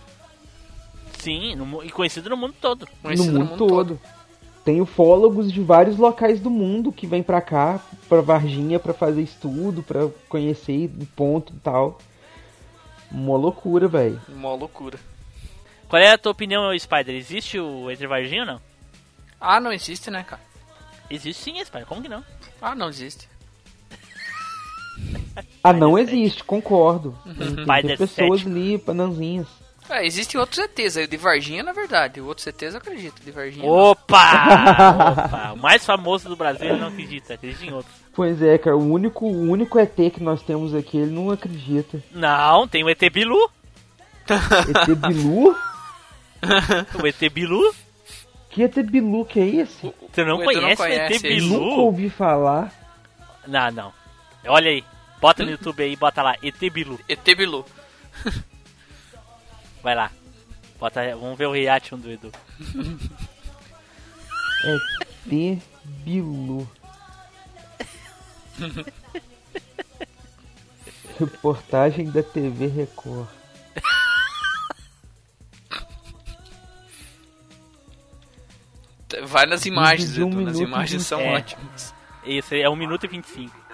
Sim, no e conhecido no mundo todo. Conhecido no mundo, todo. Tem ufólogos de vários locais do mundo que vêm pra cá, pra Varginha, pra fazer estudo, pra conhecer o ponto e tal. Uma loucura, velho. Uma loucura. Qual é a tua opinião, Spider? Existe o Entre Varginha ou não? Ah, não existe, né, cara? Existe sim, Spider, como que não? Ah, não existe. Ah, não existe, concordo. Tem, tem pessoas ali, pananzinhas. É, existem outros ETs aí, de Varginha na verdade. O outro ETs eu acredito, de Varginha. Opa! [LAUGHS] Opa! O mais famoso do Brasil ele não acredita, acredita em outros. Pois é, cara, o único, o único ET que nós temos aqui, ele não acredita. Não, tem o ET Bilu. ET Bilu? O ET Bilu? Que ET Bilu que é esse? Você não O Edu não conhece o ET conhece esse. Nunca Bilu? ouvi falar. Não, não. Olha aí. Bota no YouTube aí, bota lá, ET Bilu. ET Bilu. [LAUGHS] Vai lá. Bota, vamos ver o reaction do Edu. ET Bilu. Reportagem da TV Record. Vai nas imagens, de um Edu. Nas imagens são. É. ótimas. Isso é 1 minuto e 25.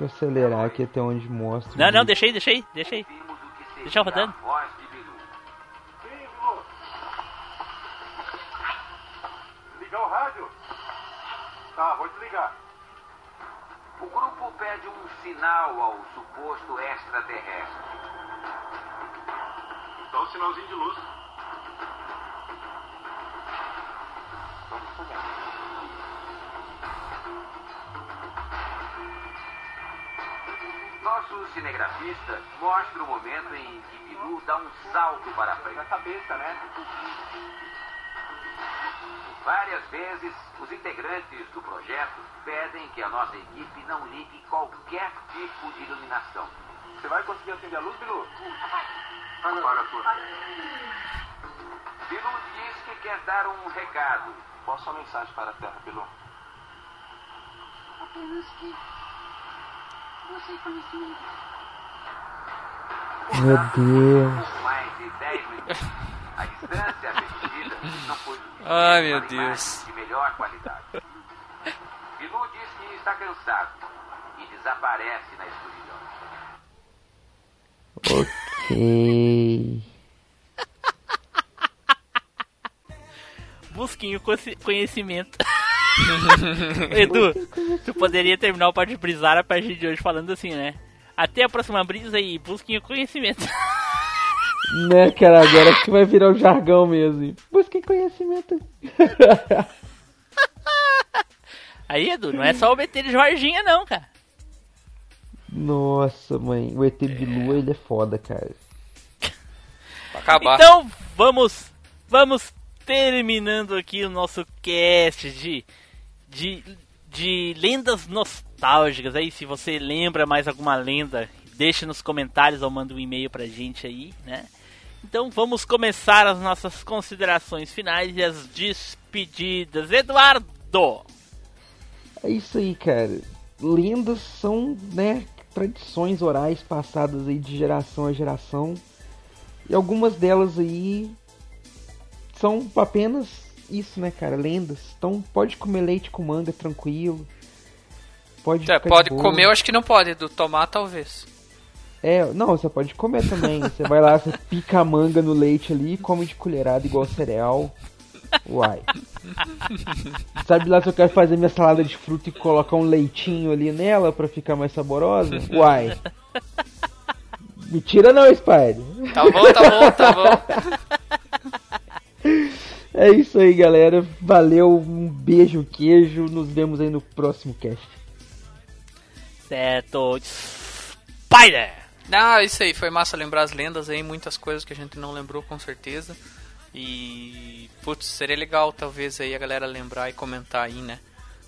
Deixa eu acelerar aqui até onde mostra. o Não, não, deixa aí, deixa aí, deixa aí. Deixa eu rodando. Ligar o rádio? Tá, vou desligar. O grupo pede um sinal ao suposto extraterrestre. Dá um sinalzinho de luz. Vamos. Nosso cinegrafista mostra o momento em que Bilu dá um salto para frente. Na cabeça, né? Várias vezes, os integrantes do projeto pedem que a nossa equipe não ligue qualquer tipo de iluminação. Você vai conseguir acender a luz, Bilu? Apaga a tua. Bilu diz que quer dar um recado. Qual a sua mensagem para a Terra, Bilu? Apenas que foi suficiente Ai, meu Deus. imagens de melhor qualidade. Bilu diz que está cansado e desaparece na escuridão. Ok. Busquinho conheci- conhecimento. [LAUGHS] Edu, tu poderia terminar o Pode Brisar a partir de hoje falando assim, né? Até a próxima brisa e busquem o conhecimento. [LAUGHS] Né, cara, agora acho que vai virar o jargão mesmo. Busquem conhecimento. [LAUGHS] Aí, Edu, não é só o BT de Jorginha, não, cara. Nossa, mãe. O ET Bilu, ele é foda, cara. Pra acabar. Então, vamos, vamos terminando aqui o nosso cast de, de, de lendas nostálgicas. Aí, se você lembra mais alguma lenda, deixa nos comentários ou manda um e-mail pra gente aí, né? Então, vamos começar as nossas considerações finais e as despedidas. Eduardo! É isso aí, cara. Lendas são, né, tradições orais passadas aí de geração a geração. E algumas delas aí são apenas isso, né, cara? Lendas. Então pode comer leite com manga tranquilo. Pode, É, pode comer, eu acho que não pode. Do tomar, talvez. É, não, você pode comer também. [LAUGHS] Você vai lá, você pica a manga no leite ali e come de colherada igual cereal. Uai. Sabe lá se eu quero fazer minha salada de fruta e colocar um leitinho ali nela pra ficar mais saborosa? Uai. [LAUGHS] Mentira não, Spider. Tá bom, tá bom, tá bom. [LAUGHS] É isso aí, galera. Valeu, um beijo, queijo. Nos vemos aí no próximo cast. Certo. Spider! Ah, isso aí, foi massa lembrar as lendas aí, muitas coisas que a gente não lembrou com certeza. E, putz, seria legal talvez aí a galera lembrar e comentar aí, né?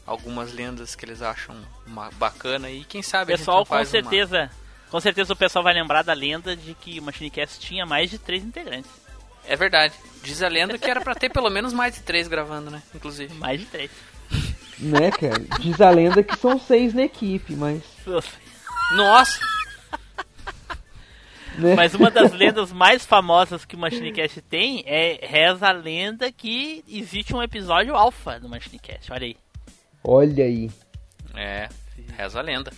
Algumas lendas que eles acham uma, bacana e quem sabe a gente Pessoal, com faz uma- certeza, com certeza o pessoal vai lembrar da lenda de que o Machinecast tinha mais de três integrantes. É verdade. Diz a lenda que era pra ter pelo menos mais de três gravando, né? Inclusive. Mais de três. Né, cara? Diz a lenda que são seis na equipe, mas. Nossa! Né? Mas uma das lendas mais famosas que o Machinecast tem é reza a lenda que existe um episódio alfa do Machinecast. Olha aí. Olha aí. É, reza a lenda.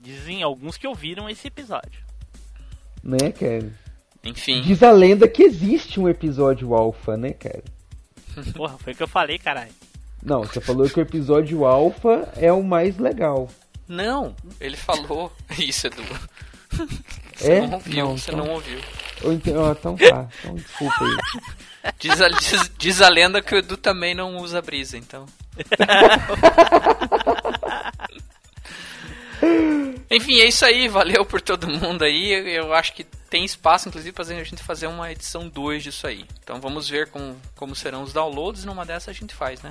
Dizem alguns que ouviram esse episódio. Né, cara? Enfim, Diz a lenda que existe um episódio alfa, né, cara? [LAUGHS] Porra, foi o que eu falei, caralho. Não, você falou que o episódio alfa é o mais legal. não, ele falou [LAUGHS] isso, Edu. Você É? não ouviu, Não, você então- não ouviu. Ou então, ó, então tá. Então desculpa aí. [LAUGHS] Diz a, diz, diz a lenda que o Edu também não usa brisa, então. [LAUGHS] Enfim, é isso aí. Valeu por todo mundo aí. Eu acho que tem espaço, inclusive, pra a gente fazer uma edição 2 disso aí. Então vamos ver com, como serão os downloads. Numa dessas a gente faz, né?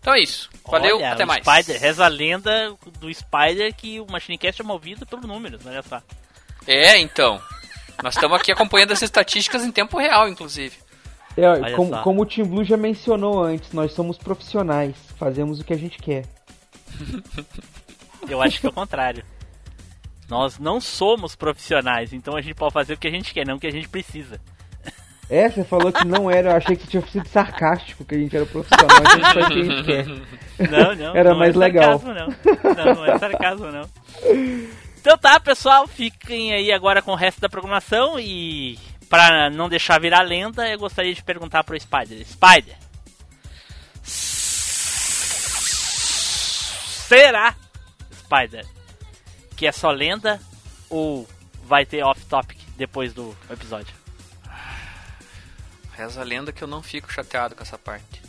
Então é isso. Valeu, Olha, até o mais. Spider, reza a lenda do Spider que o Machinecast é movido por números, olha só. É, então. Nós estamos aqui acompanhando as estatísticas em tempo real, inclusive. É, como, como o Tim Blue já mencionou antes, nós somos profissionais, fazemos o que a gente quer. [LAUGHS] Eu acho que é o contrário. Nós não somos profissionais, então a gente pode fazer o que a gente quer, não o que a gente precisa. É, você falou que não era, eu achei que tinha sido sarcástico, que a gente era profissional, a gente faz o que a gente quer. Não, não. Era não mais é legal. Sarcasmo, não. não, não é sarcasmo, não. Então tá, pessoal, fiquem aí agora com o resto da programação e pra não deixar virar lenda, eu gostaria de perguntar pro Spider. Spider. Será, Spider, que é só lenda ou vai ter off-topic depois do episódio? Reza a lenda que eu não fico chateado com essa parte.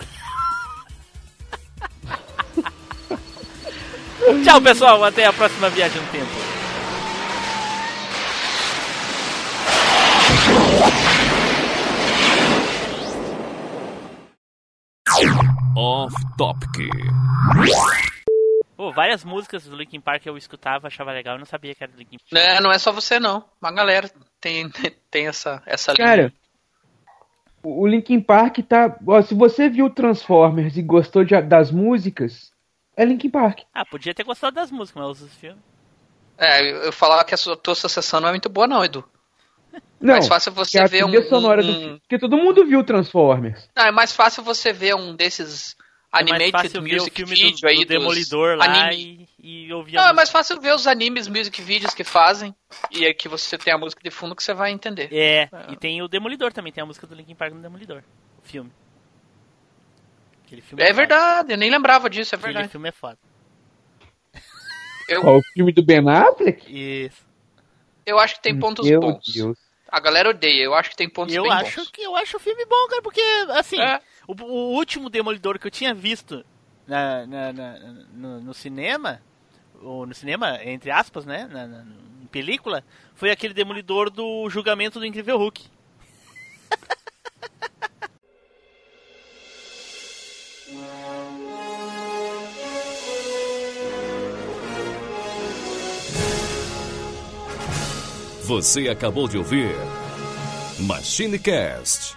[LAUGHS] Tchau, pessoal, até a próxima viagem no tempo. Off Topic. Pô, várias músicas do Linkin Park eu escutava, achava legal, eu não sabia que era do Linkin Park. É, não é só você não. Uma galera tem, [LAUGHS] tem essa, essa Cara, linha. o o Linkin Park tá. Ó, se você viu Transformers e gostou de- das músicas, é Linkin Park. Ah, podia ter gostado das músicas, mas os filmes. É, eu, eu falava que a sua, tua associação não é muito boa não, Edu. Não, mais fácil você ver um... sonora do um- filme. Porque todo mundo viu Transformers. Não, é mais fácil você ver um desses É mais animated fácil ver o music filme video do, aí do dos Demolidor lá anime. e, e ouvir Não, é mais fácil ver os animes music videos que fazem e aí que você tem a música de fundo que você vai entender. É, e tem o Demolidor também, tem a música do Linkin Park no Demolidor, o filme. Aquele filme É foda. verdade, eu nem lembrava disso, é Aquele verdade. filme é foda. Eu, Qual, o filme do Ben Affleck? Isso. eu acho que tem pontos Meu bons. Deus. A galera odeia, eu acho que tem pontos Eu bem acho bons. que eu acho o filme bom, cara, porque assim, É. o, o último Demolidor que eu tinha visto na, na- na- no, no cinema, ou no cinema, entre aspas, né, na, na- em película, foi aquele Demolidor do julgamento do Incrível Hulk. Você acabou de ouvir MachineCast.